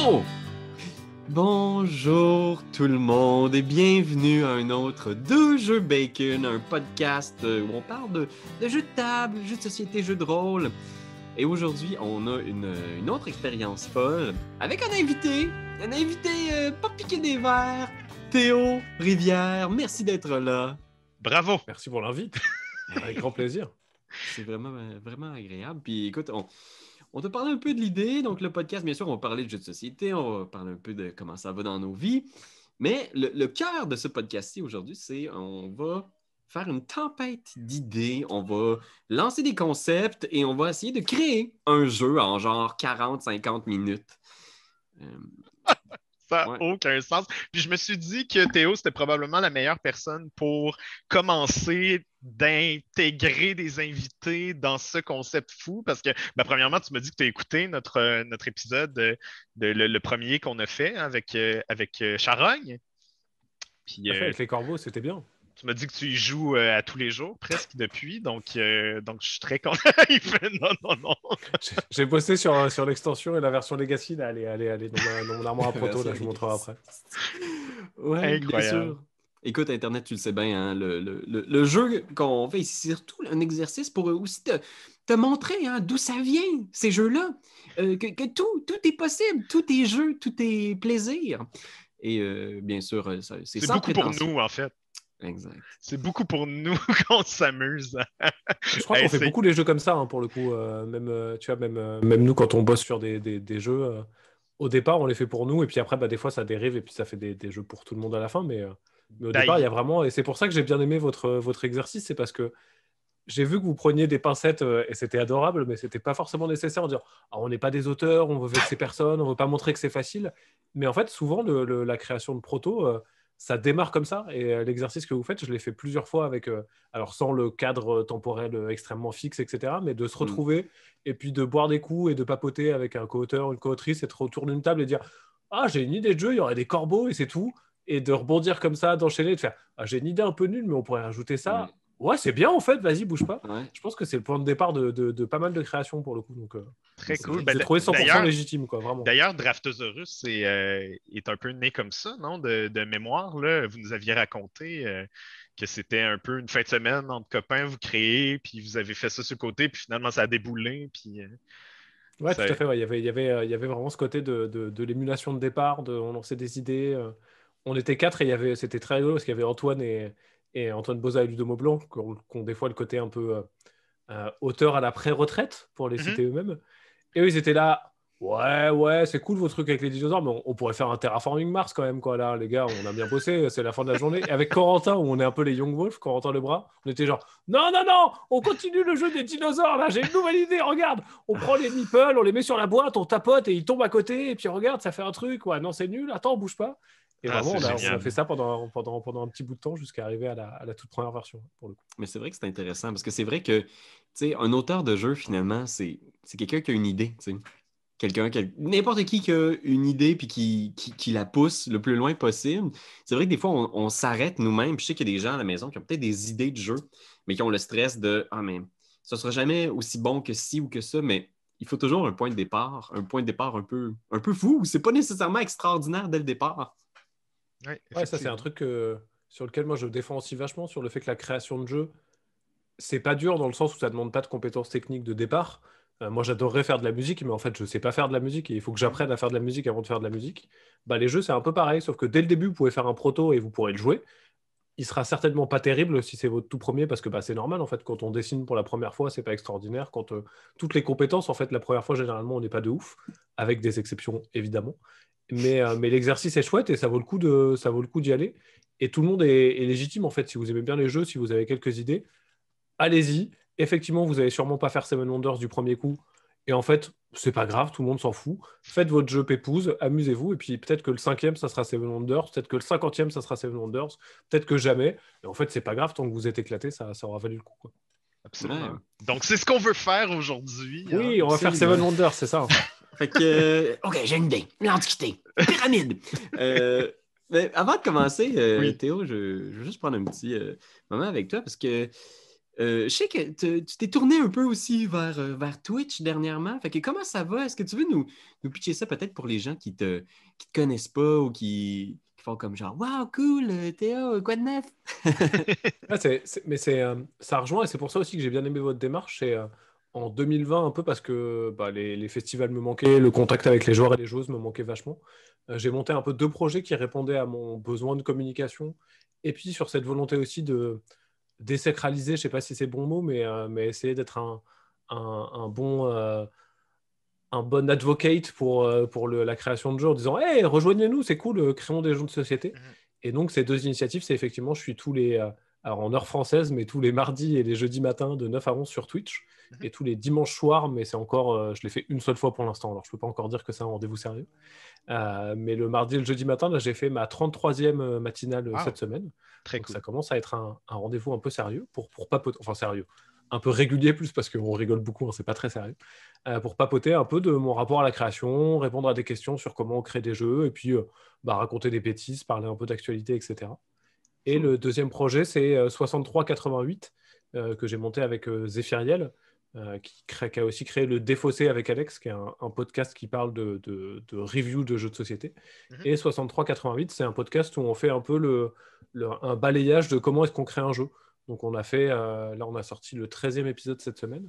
Oh! Bonjour tout le monde et bienvenue à un autre Deux Jeux Bacon, un podcast euh, où on parle de, de jeux de table, jeux de société, jeux de rôle. Et aujourd'hui, on a une, une autre expérience folle avec un invité, un invité euh, pas piqué des verres, Théo Rivière. Merci d'être là. Bravo! Merci pour l'invite. Avec grand plaisir. C'est vraiment, vraiment agréable. Puis écoute, on, on te parle un peu de l'idée. Donc, le podcast, bien sûr, on va parler de jeux de société, on va parler un peu de comment ça va dans nos vies. Mais le, le cœur de ce podcast-ci aujourd'hui, c'est on va faire une tempête d'idées, on va lancer des concepts et on va essayer de créer un jeu en genre 40-50 minutes. Euh, Ça n'a Ouais. aucun sens. Puis je me suis dit que Théo, c'était probablement la meilleure personne pour commencer d'intégrer des invités dans ce concept fou. Parce que, ben, premièrement, tu m'as dit que tu as écouté notre, euh, notre épisode, euh, de, le, le premier qu'on a fait avec, euh, avec euh, Charogne. Puis à fait, euh, Avec les corbeaux, c'était bien. Tu m'as dit que tu y joues euh, à tous les jours, presque depuis. Donc, euh, donc je suis très content. Il fait non, non, non. J'ai- bossé sur, sur l'extension et la version Legacy. Là, allez, allez, allez, dans, mon armoire à proto, là, je vous montrerai après. Ouais, bien Incroyable. sûr. Écoute, Internet, tu le sais bien, hein, le, le- le- le jeu qu'on fait ici, c'est surtout un exercice pour aussi te, te montrer hein, d'où ça vient, ces jeux-là. Euh, que, que tout, tout est possible, tout est jeu, tout est plaisir. Et euh, bien sûr, euh, ça- c'est beaucoup pour nous, en fait. Exact. C'est beaucoup pour nous qu'on s'amuse. Je crois Hey, qu'on fait beaucoup les jeux comme ça, hein, pour le coup. euh, même, euh, tu vois, même, euh, même nous, quand on bosse sur des, des- des jeux, euh, au départ, on les fait pour nous. Et puis après, bah, des fois, ça dérive et puis ça fait des, des jeux pour tout le monde à la fin. Mais, euh, mais au Bah, départ, il- il y a vraiment. Et c'est pour ça que j'ai bien aimé votre, votre exercice. C'est parce que j'ai vu que vous preniez des pincettes euh, et c'était adorable, mais c'était pas forcément nécessaire en disant Ah, on n'est pas des auteurs, on veut vexer personne, on veut pas montrer que c'est facile. Mais en fait, souvent, le- le- la création de proto, euh, ça démarre comme ça. Et euh, l'exercice que vous faites, je l'ai fait plusieurs fois avec, euh, alors sans le cadre temporel euh, extrêmement fixe, etc., mais de se Mm. retrouver et puis de boire des coups et de papoter avec un co-auteur, une co-autrice, être autour d'une table et dire Ah, j'ai une idée de jeu, il y aurait des corbeaux et c'est tout. Et de rebondir comme ça, d'enchaîner, de faire Ah, j'ai une idée un peu nulle, mais on pourrait rajouter ça. Ouais, c'est bien en fait, vas-y, bouge pas. Ouais. Je pense que c'est le point de départ de, de- de pas mal de créations pour le coup. Donc, euh, Très cool. Ben, trouvé 100% d'ailleurs- légitime, quoi, vraiment. D'ailleurs, Draftosaurus est, euh, est un peu né comme ça, non? De, de mémoire, là. Vous nous aviez raconté euh, que c'était un peu une fin de semaine entre copains, vous créez, puis vous avez fait ça sur le côté, puis finalement, ça a déboulé, puis... euh, Ouais, Ça- tout à fait. ouais. Il, y avait, il, y avait, il y avait vraiment ce côté de, de, de l'émulation de départ, de, on lançait des idées. euh. On était quatre et il y avait, c'était très rigolo parce qu'il y avait Antoine et, et Antoine Boza et Ludomo Blanc qui ont, des fois le côté un peu euh, euh, auteur à la pré-retraite, pour les Mhm. citer eux-mêmes. Et eux, ils étaient là. Ouais, ouais, c'est cool vos trucs avec les dinosaures, mais on, on pourrait faire un terraforming Mars quand même, quoi. Là, les gars, on a bien bossé, c'est la fin de la journée. Et avec Corentin, où on est un peu les Young Wolf, Corentin Lebras, on était genre, non, non, non, on continue le jeu des dinosaures, là, j'ai une nouvelle idée, regarde, on prend les nipples, on les met sur la boîte, on tapote et ils tombent à côté, et puis regarde, ça fait un truc, ouais, non, c'est nul, attends, on bouge pas. Et Ah, vraiment, on a, on génial. a fait ça pendant, pendant, pendant un petit bout de temps jusqu'à arriver à la, à la toute première version, pour le coup. Mais c'est vrai que c'est intéressant parce que c'est vrai que, tu sais, un auteur de jeu, finalement, c'est quelqu'un qui a une idée, tu sais. Quelqu'un qui a- N'importe qui qui a une idée puis qui, qui, qui la pousse le plus loin possible. C'est vrai que des fois, on, on s'arrête nous-mêmes. Puis je sais qu'il y a des gens à la maison qui ont peut-être des idées de jeu, mais qui ont le stress de Ah, mais ça sera jamais aussi bon que ci ou que ça, mais il faut toujours un point de départ, un point de départ un peu, un peu fou. C'est pas nécessairement extraordinaire dès le départ. Ouais, Ouais, ça c'est un truc que- sur lequel moi je défends aussi vachement, sur le fait que la création de jeu, c'est pas dur dans le sens où ça demande pas de compétences techniques de départ. Euh, moi j'adorerais faire de la musique, mais en fait je sais pas faire de la musique et il faut que j'apprenne à faire de la musique avant de faire de la musique. Bah, les jeux c'est un peu pareil, sauf que dès le début vous pouvez faire un proto et vous pourrez le jouer. Il sera certainement pas terrible si c'est votre tout premier parce que bah, c'est normal en fait. Quand on dessine pour la première fois c'est pas extraordinaire. Quand euh, toutes les compétences en fait la première fois généralement on n'est pas de ouf avec des exceptions évidemment. Mais, euh, mais l'exercice est chouette et ça vaut le coup de ça vaut le coup d'y aller. Et tout le monde est, est légitime en fait. Si vous aimez bien les jeux si vous avez quelques idées allez-y. Effectivement vous allez sûrement pas faire Seven Wonders du premier coup. Et en fait c'est pas grave tout le monde s'en fout faites votre jeu pépouze amusez-vous et puis peut-être que le cinquième ça sera Seven Wonders peut-être que le cinquantième ça sera Seven Wonders peut-être que jamais et en fait c'est pas grave tant que vous êtes éclaté ça, ça aura valu le coup quoi. Absolument. Ouais. Donc, c'est ce qu'on veut faire aujourd'hui. hein. oui on va faire. Seven Wonders c'est ça Fait que, euh, OK, j'ai une idée. L'Antiquité. Pyramide. Euh, mais avant de commencer, euh, Oui. Théo, je, je veux juste prendre un petit euh, moment avec toi parce que Euh, je sais que te- tu t'es tourné un peu aussi vers, euh, vers Twitch dernièrement. Fait que comment ça va? Est-ce que tu veux nous, nous pitcher ça peut-être pour les gens qui te, qui te connaissent pas ou qui, qui font comme genre Wow, cool, euh, Théo, quoi de neuf? Ouais, c'est- c'est- mais c'est, euh, ça rejoint et c'est pour ça aussi que j'ai bien aimé votre démarche. C'est euh, en 2020 un peu parce que bah, les, les festivals me manquaient, le contact avec les joueurs et les joueuses me manquait vachement. Euh, j'ai monté un peu deux projets qui répondaient à mon besoin de communication et puis sur cette volonté aussi de désacraliser, je sais pas si c'est bon mot, mais, euh, mais essayer d'être un, un- un bon, euh, un bon advocate pour, euh, pour le- la création de jeux en disant Hey, rejoignez-nous, c'est cool, créons des jeux de société. Mhm. Et donc, ces deux initiatives, c'est effectivement, je suis tous les, alors en heure française, mais tous les mardis et les jeudis matins de 9 à 11 sur Twitch, Mhm. et tous les dimanches soirs, mais c'est encore, euh, je l'ai fait une seule fois pour l'instant, alors je peux pas encore dire que c'est un rendez-vous sérieux. Euh, mais le mardi et le jeudi matin, là, j'ai fait ma 33e euh, matinale Wow. cette semaine. Très Donc cool. ça commence à être un, un rendez-vous un peu sérieux pour, pour papoter, enfin sérieux, un peu régulier plus parce qu'on rigole beaucoup, hein, c'est pas très sérieux, euh, pour papoter un peu de mon rapport à la création, répondre à des questions sur comment on crée des jeux et puis bah, raconter des bêtises, parler un peu d'actualité, etc. Et le deuxième projet, c'est euh, 6388 euh, que j'ai monté avec euh, Zéphiriel, euh, qui, crée- qui a aussi créé le Défaussé avec Alex, qui est un, un podcast qui parle de, de, de review de jeux de société. Mhm. Et 6388, c'est un podcast où on fait un peu le, le- un balayage de comment est-ce qu'on crée un jeu. Donc on a fait, euh, là on a sorti le 13e épisode cette semaine.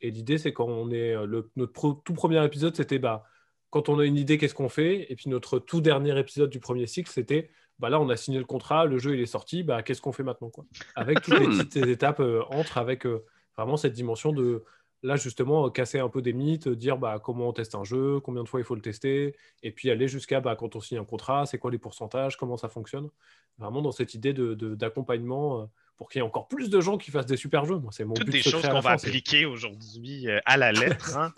Et l'idée c'est quand on est, euh, le, notre pro- tout premier épisode c'était bah, quand on a une idée qu'est-ce qu'on fait? Et puis notre tout dernier épisode du premier cycle c'était bah là on a signé le contrat, le jeu il est sorti, bah, qu'est-ce qu'on fait maintenant quoi? Avec toutes les Hmm. petites étapes euh, entre, avec euh, vraiment cette dimension de là justement euh, casser un peu des mythes, euh, dire bah, comment on teste un jeu, combien de fois il faut le tester, et puis aller jusqu'à bah, quand on signe un contrat, c'est quoi les pourcentages, comment ça fonctionne. Vraiment dans cette idée de- de- d'accompagnement euh, pour qu'il y ait encore plus de gens qui fassent des super jeux. Moi, c'est mon Toutes but des choses qu'on va appliquer aujourd'hui euh, à la lettre. hein.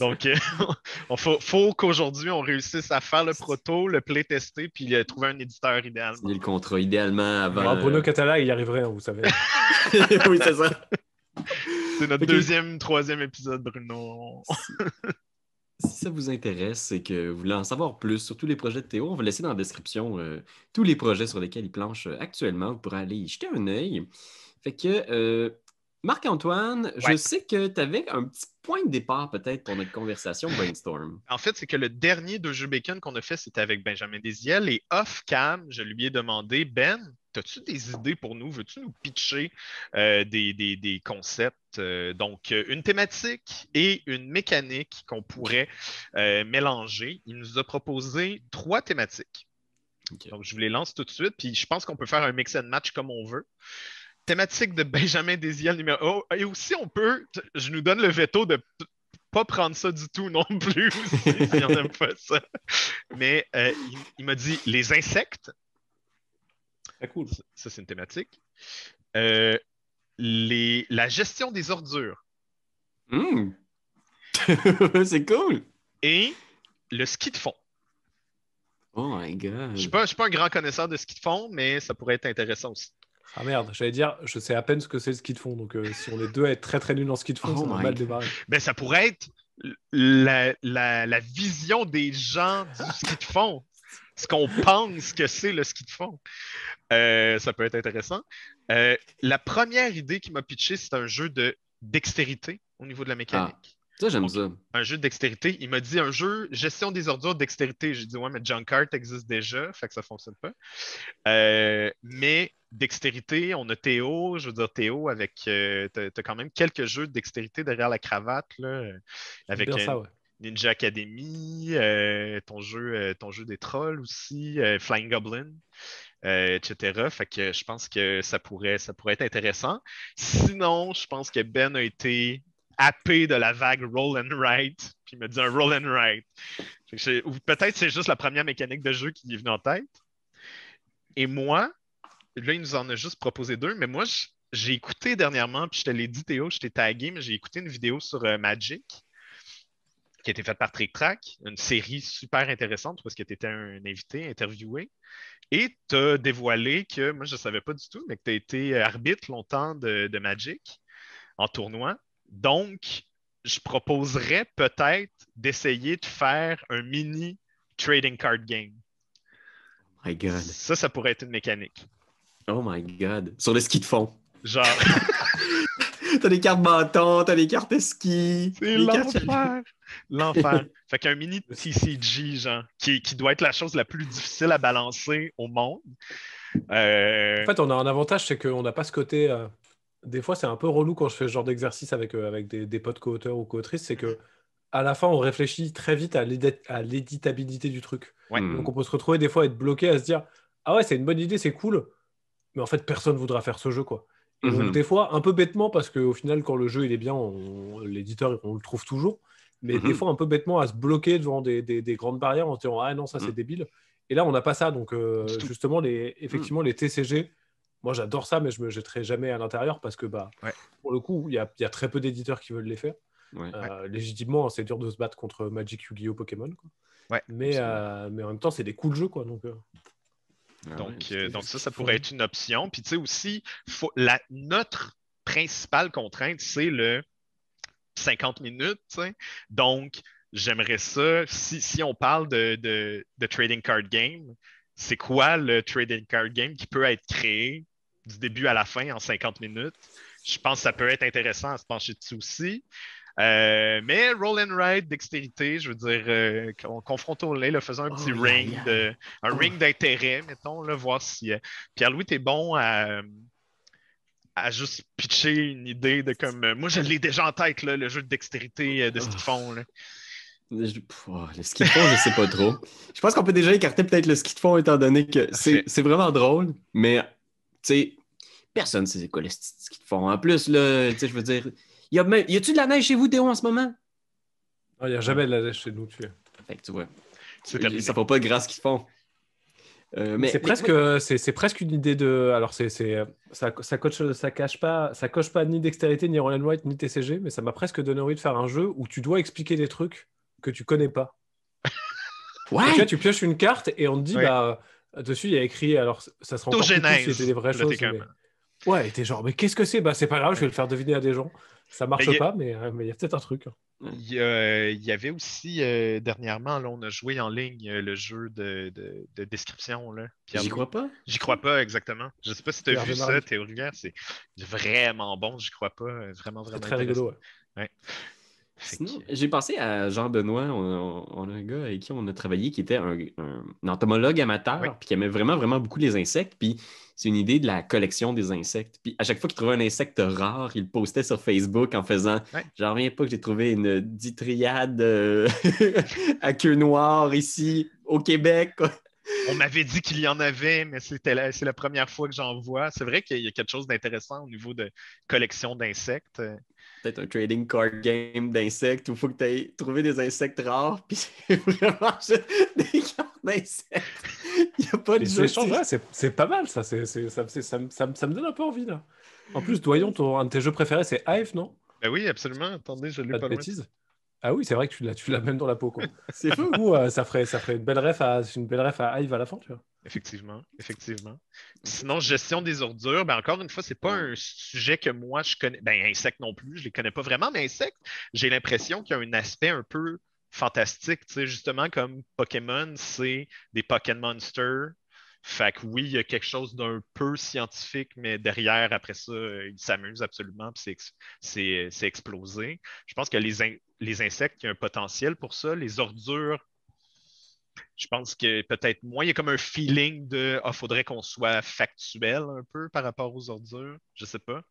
Donc, euh, il faut, faut qu'aujourd'hui, on réussisse à faire le proto, le playtester, puis euh, trouver un éditeur idéalement. Signer le contrat idéalement avant. Bon, Bruno euh, Catala, il y arriverait, hein, vous savez. oui, c'est ça. C'est notre deuxième, troisième épisode, Bruno. Si ça vous intéresse et que vous voulez en savoir plus sur tous les projets de Théo, on va laisser dans la description euh, tous les projets sur lesquels il planche euh, actuellement. Vous pourrez aller y jeter un œil. Fait que, euh, Marc-Antoine, je sais que tu avais un petit point de départ peut-être pour notre conversation brainstorm. En fait, c'est que le dernier de jeu bacon qu'on a fait, c'était avec Benjamin Desiel. Et off-cam, je lui ai demandé Ben, as-tu des idées pour nous? Veux-tu nous pitcher euh, des, des- des concepts euh, Donc, euh, une thématique et une mécanique qu'on pourrait euh, mélanger? Il nous a proposé trois thématiques. Donc, je vous les lance tout de suite. Puis, je pense qu'on peut faire un mix and match comme on veut. Thématique de Benjamin Desiel numéro. Oh, et aussi, on peut. Je nous donne le veto de pas prendre ça du tout non plus. aussi, si on n'aime pas ça. Mais euh, il, il m'a dit les insectes. Très cool. Ça, c'est une thématique. Euh, les, la gestion des ordures Hmm. c'est cool. et le ski de fond. Oh my god. Je ne suis pas un grand connaisseur de ski de fond, mais ça pourrait être intéressant aussi. Ah merde, j'allais dire, je sais à peine ce que c'est le ski de fond. Donc euh, si on est deux à être très très nuls en ski de fond, Oh ça va mal démarrer. Ben, ça pourrait être la, la- la vision des gens du ski de fond. Ce qu'on pense que c'est le ski de fond. Euh, ça peut être intéressant. Euh, la première idée qui m'a pitché, c'est un jeu de dextérité au niveau de la mécanique. Ça, j'aime ça. Un jeu de dextérité. Il m'a dit un jeu gestion des ordures dextérité. J'ai dit ouais, mais Junkart existe déjà, fait que ça fonctionne pas. Euh, mais dextérité, on a Théo, je veux dire Théo avec euh, t'as, t'as quand même quelques jeux de dextérité derrière la cravate là, avec euh, ça, ouais. Ninja Academy, euh, ton jeu, ton jeu des trolls aussi, euh, Flying Goblin, etc. Fait que je pense que ça pourrait, ça pourrait être intéressant. Sinon, je pense que Ben a été happé de la vague Roll and Write, puis il m'a dit un Roll and Write. Ou peut-être c'est juste la première mécanique de jeu qui est venue en tête. Et moi, là, il nous en a juste proposé deux, mais moi, j'ai écouté dernièrement, puis je te l'ai dit, Théo, je t'ai tagué, mais j'ai écouté une vidéo sur euh, Magic qui a été faite par Trick Track, une série super intéressante parce que tu étais un invité, interviewé. Et tu as dévoilé que, moi je ne savais pas du tout, mais que tu as été arbitre longtemps de, de Magic en tournoi. Donc, je proposerais peut-être d'essayer de faire un mini trading card game. My god. Ça, ça pourrait être une mécanique. Oh my god. Sur le ski de fond. Genre, t'as des cartes bâtons, t'as des cartes ski. C'est l'enfer. L'enfer. fait qu'un mini TCG, genre, qui, qui doit être la chose la plus difficile à balancer au monde. Euh, En fait, on a un avantage, c'est qu'on n'a pas ce côté. euh, Des fois, c'est un peu relou quand je fais ce genre d'exercice avec, euh, avec des, des potes co-auteurs ou co-autrices, c'est que à la fin, on réfléchit très vite à l'édit- à l'éditabilité du truc. Ouais. Hmm. Donc, on peut se retrouver des fois à être bloqué à se dire Ah ouais, c'est une bonne idée, c'est cool, mais en fait, personne voudra faire ce jeu, quoi. Et donc, Mhm. des fois, un peu bêtement, parce qu'au final, quand le jeu il est bien, l'éditeur, on le trouve toujours. Mais des Mhm. fois, un peu bêtement à se bloquer devant des, des- des grandes barrières en se disant Ah non, ça c'est Mhm. débile. Et là, on n'a pas ça. Donc, euh, justement, les, effectivement, les TCG, moi j'adore ça, mais je me jetterai jamais à l'intérieur parce que, bah, Ouais. pour le coup, il y a, il y a très peu d'éditeurs qui veulent les faire. Ouais. Euh, légitimement, c'est dur de se battre contre Magic, Yu-Gi-Oh, Pokémon. quoi. Mais, euh, mais en même temps, c'est des cools jeux. Quoi, donc, Ah Donc, ouais, euh, donc ça, ça fou. pourrait être une option. Puis tu sais aussi, faut, la, notre principale contrainte, c'est le 50 minutes. Donc, j'aimerais ça, si, si on parle de, de, de trading card game, c'est quoi le trading card game qui peut être créé du début à la fin en 50 minutes? Je pense que ça peut être intéressant à se pencher dessus aussi. Euh, mais roll and ride, dextérité, je veux dire, euh, con- confrontons-les, là, faisons un petit Oh, ring, yeah, yeah. de, un Oh. ring d'intérêt, mettons, là, voir si euh, Pierre-Louis, t'es bon à, à juste pitcher une idée de comme. euh, moi, je l'ai déjà en tête, là, le jeu de dextérité de ce qu'ils font. là. Je- pff, oh, le ski de fond, je sais pas trop. Je pense qu'on peut déjà écarter peut-être le ski de fond étant donné que c'est vraiment drôle, mais tu sais, personne ne sait c'est quoi le ski de fond. En plus, là, tu sais, je veux dire, y a, même- y a-tu de la neige chez vous, Théo, en ce moment? il n'y a jamais de la neige chez nous. Tu. Fait que tu vois, ça fera pas de grâce qu'ils font. Euh, mais c'est presque, c'est, c'est presque une idée de. Alors, c'est, c'est, ça, ça, coche, ça, cache pas, ça coche pas ni dextérité, ni roll and white, ni TCG, mais ça m'a presque donné envie de faire un jeu où tu dois expliquer des trucs que tu connais pas. Ouais! Et tu, vois, tu pioches une carte et on te dit, Ouais. bah, dessus, il y a écrit, alors ça sera encore plus cool Autogenèse. si c'était des vraies choses. mais- Ouais, et t'es genre, mais qu'est-ce que c'est? Bah, c'est pas grave, je vais le faire deviner à des gens. Ça marche Mais y a- pas, mais euh, mais il y a peut-être un truc. Il y, a- il y avait aussi euh, dernièrement, là, on a joué en ligne euh, le jeu de, de- de description. J'y crois pas? J'y crois pas exactement. Je sais pas si tu as Pierre vu ça. Théo Rivière, c'est vraiment bon, j'y crois pas. euh, Vraiment, C'est vraiment. très rigolo. ouais. Sinon, que- j'ai pensé à Jean-Benoît, on, on- on a un gars avec qui on a travaillé qui était un, un- un entomologue amateur, Oui. puis qui aimait vraiment, vraiment beaucoup les insectes. Puis c'est une idée de la collection des insectes. Puis à chaque fois qu'il trouvait un insecte rare, il le postait sur Facebook en faisant Ouais. J'en reviens pas que j'ai trouvé une ditryade euh, à queue noire ici au Québec. On m'avait dit qu'il y en avait, mais c'était la- c'est la première fois que j'en vois. C'est vrai qu'il y a quelque chose d'intéressant au niveau de collection d'insectes. Peut-être un trading card game d'insectes où il faut que tu aies trouvé des insectes rares. Puis c'est vraiment juste des cartes d'insectes. Il n'y a pas de jeu. c'est, pas mal ça. C'est, c'est- ça, ça, me- ça me- ça me donne un peu envie là. En plus, Doyon, ton, un de tes jeux préférés, c'est Hive, non? Ben oui, absolument. Attendez, je l'ai Pas pas, de bêtises? Ah oui, c'est vrai que tu l'as, tu l'as même dans la peau. Quoi. C'est fou. Euh, ça, ferait, ça ferait une belle ref à, une belle ref à Hive à la fin, tu vois. Effectivement, effectivement. Sinon, gestion des ordures, ben encore une fois, c'est pas un sujet que moi je connais. Ben, insectes non plus, je les connais pas vraiment, mais insectes, j'ai l'impression qu'il y a un aspect un peu fantastique, tu sais, justement comme Pokémon, c'est des Pokémon Monsters. Fait que oui, il y a quelque chose d'un peu scientifique, mais derrière, après ça, ils s'amusent absolument, puis c'est c'est explosé. Je pense que les, in- les insectes, il y a un potentiel pour ça. Les ordures, je pense que peut-être moins, il y a comme un feeling de Ah, faudrait qu'on soit factuel un peu par rapport aux ordures. Je sais pas.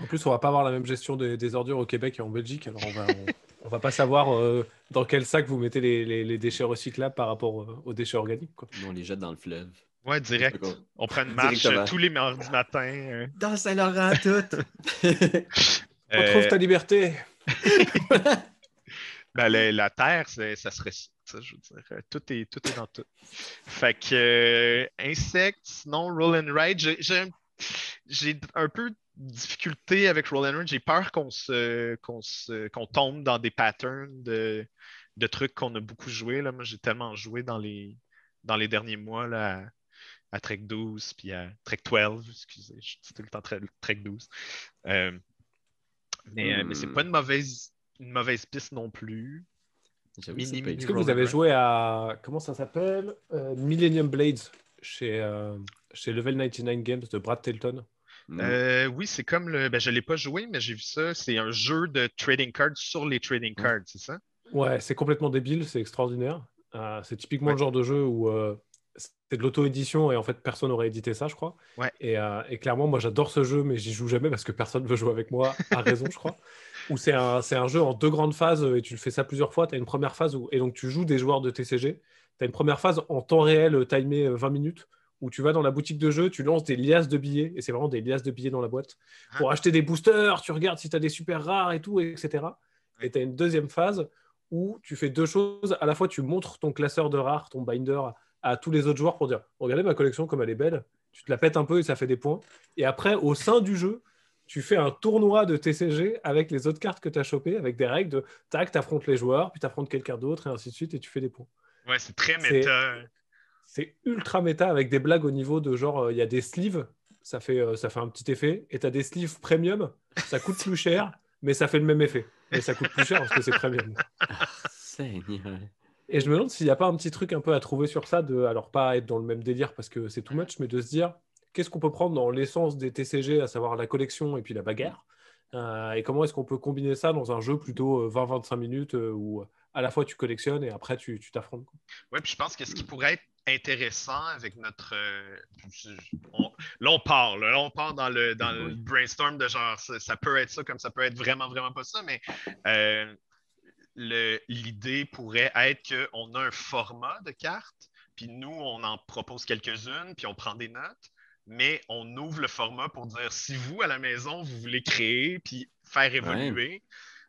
En plus, on va pas avoir la même gestion des, des ordures au Québec et en Belgique. Alors, on va, on, on va pas savoir euh, dans quel sac vous mettez les, les- les déchets recyclables par rapport euh, aux déchets organiques. Quoi. On les jette dans le fleuve. Ouais, direct. On prend une marche euh, tous les mardis matin. euh, Dans Saint-Laurent, tout. On euh, trouve ta liberté. ben, la, la Terre, c'est- ça serait Je veux dire, tout est, tout est dans tout. Fait que euh, insectes, sinon roll and ride, j'ai- un, peu de difficulté avec roll and ride. J'ai peur qu'on se, qu'on se, qu'on tombe dans des patterns de, de trucs qu'on a beaucoup joué. Là. Moi, j'ai tellement joué dans les, dans les derniers mois là, à, à Trek 12 puis à Trek 12, excusez, je dis tout le temps Trek, Trek 12. Euh, mais euh, mais c'est Hmm. pas une mauvaise, une mauvaise piste non plus. Mini, mini Est-ce que vous avez joué à. Comment ça s'appelle Euh, Millennium Blades chez, euh, chez Level 99 Games de Brad Telton? Mm. Euh, oui, c'est comme le. Ben, je ne l'ai pas joué, mais j'ai vu ça. C'est un jeu de trading cards sur les trading Mm. cards, c'est ça? Ouais, c'est complètement débile, c'est extraordinaire. Euh, c'est typiquement Ouais. le genre de jeu où euh, c'est de l'auto-édition et en fait personne n'aurait édité ça, je crois. Ouais. Et, euh, et clairement, moi j'adore ce jeu, mais j'y joue jamais parce que personne veut jouer avec moi, à raison, je crois. Où c'est un, c'est un jeu en deux grandes phases euh, et tu le fais ça plusieurs fois. Tu as une première phase où, et donc tu joues des joueurs de TCG. Tu as une première phase en temps réel, euh, timé euh, 20 minutes, où tu vas dans la boutique de jeu, tu lances des liasses de billets, et c'est vraiment des liasses de billets dans la boîte, pour acheter des boosters, tu regardes si tu as des super rares et tout, etc. Et tu as une deuxième phase où tu fais deux choses. À la fois, tu montres ton classeur de rares, ton binder, à tous les autres joueurs pour dire Regardez ma collection comme elle est belle. Tu te la pètes un peu et ça fait des points. Et après, au sein du jeu, tu fais un tournoi de TCG avec les autres cartes que tu as chopées, avec des règles de tac, tu affrontes les joueurs, puis tu affrontes quelqu'un d'autre, et ainsi de suite, et tu fais des points. Ouais, c'est très méta. C'est ultra méta avec des blagues au niveau de genre, euh, il y a des sleeves, ça fait, euh, ça fait un petit effet, et tu as des sleeves premium, ça coûte plus cher, mais ça fait le même effet. Mais ça coûte plus cher parce que c'est premium. Seigneur. Et je me demande s'il n'y a pas un petit truc un peu à trouver sur ça, de, alors pas être dans le même délire parce que c'est too much, mais de se dire qu'est-ce qu'on peut prendre dans l'essence des TCG, à savoir la collection et puis la bagarre, euh, et comment est-ce qu'on peut combiner ça dans un jeu plutôt euh, 20-25 minutes euh, où à la fois tu collectionnes et après tu t'affrontes. Ouais, puis je pense que ce qui pourrait être intéressant avec notre. euh, on- là, on part, là, on part dans le, dans le Oui. brainstorm de genre, ça, ça peut être ça, comme ça peut être vraiment, vraiment pas ça, mais euh, l'idée pourrait être qu'on a un format de carte, puis nous, on en propose quelques-unes, puis on prend des notes, mais on ouvre le format pour dire si vous, à la maison, vous voulez créer, puis faire évoluer,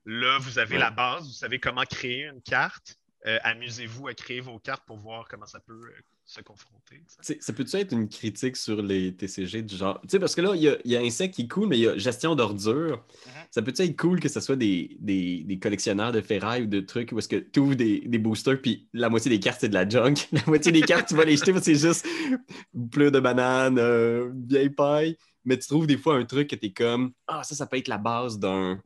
là, vous avez Ouais. la base, vous savez comment créer une carte. Euh, Amusez-vous à créer vos cartes pour voir comment ça peut euh, se confronter. tu. Tu Ça peut-tu être une critique sur les TCG du genre? Tu sais, parce que là, il y a, y a Insect qui est cool, mais il y a gestion d'ordures. Mhm. Ça peut-tu être cool que ce soit des, des, des collectionneurs de ferraille ou de trucs où est-ce que tu ouvres des, des boosters puis la moitié des cartes c'est de la junk? La moitié des cartes, tu vas les jeter parce que c'est juste plein de bananes, euh, vieille paille. Mais tu trouves des fois un truc que t'es comme Ah, ça, ça peut être la base d'un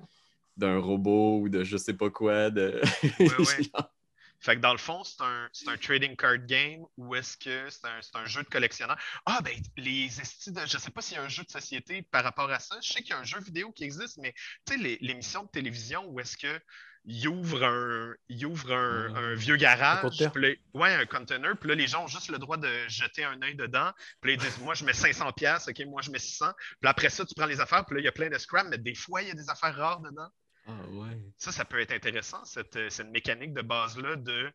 d'un robot ou de je sais pas quoi. De... ouais. Fait que dans le fond, c'est un, un trading card game ou est-ce que c'est un, un jeu de collectionneur? Ah, ben, les estis de. Je sais pas s'il y a un jeu de société par rapport à ça. Je sais qu'il y a un jeu vidéo qui existe, mais tu sais, l'émission de télévision où est-ce que. Il ouvre un, il ouvre un, un vieux garage. puis là- ouais, un container. Puis là, les gens ont juste le droit de jeter un œil dedans. Puis là, ils disent Moi, je mets 500$, piastres, OK, moi, je mais 600$. Puis après ça, tu prends les affaires. Puis là, il y a plein de scram, mais des fois, il y a des affaires rares dedans. Ah. Ça, ça peut être intéressant, cette, euh, cette mécanique de base-là de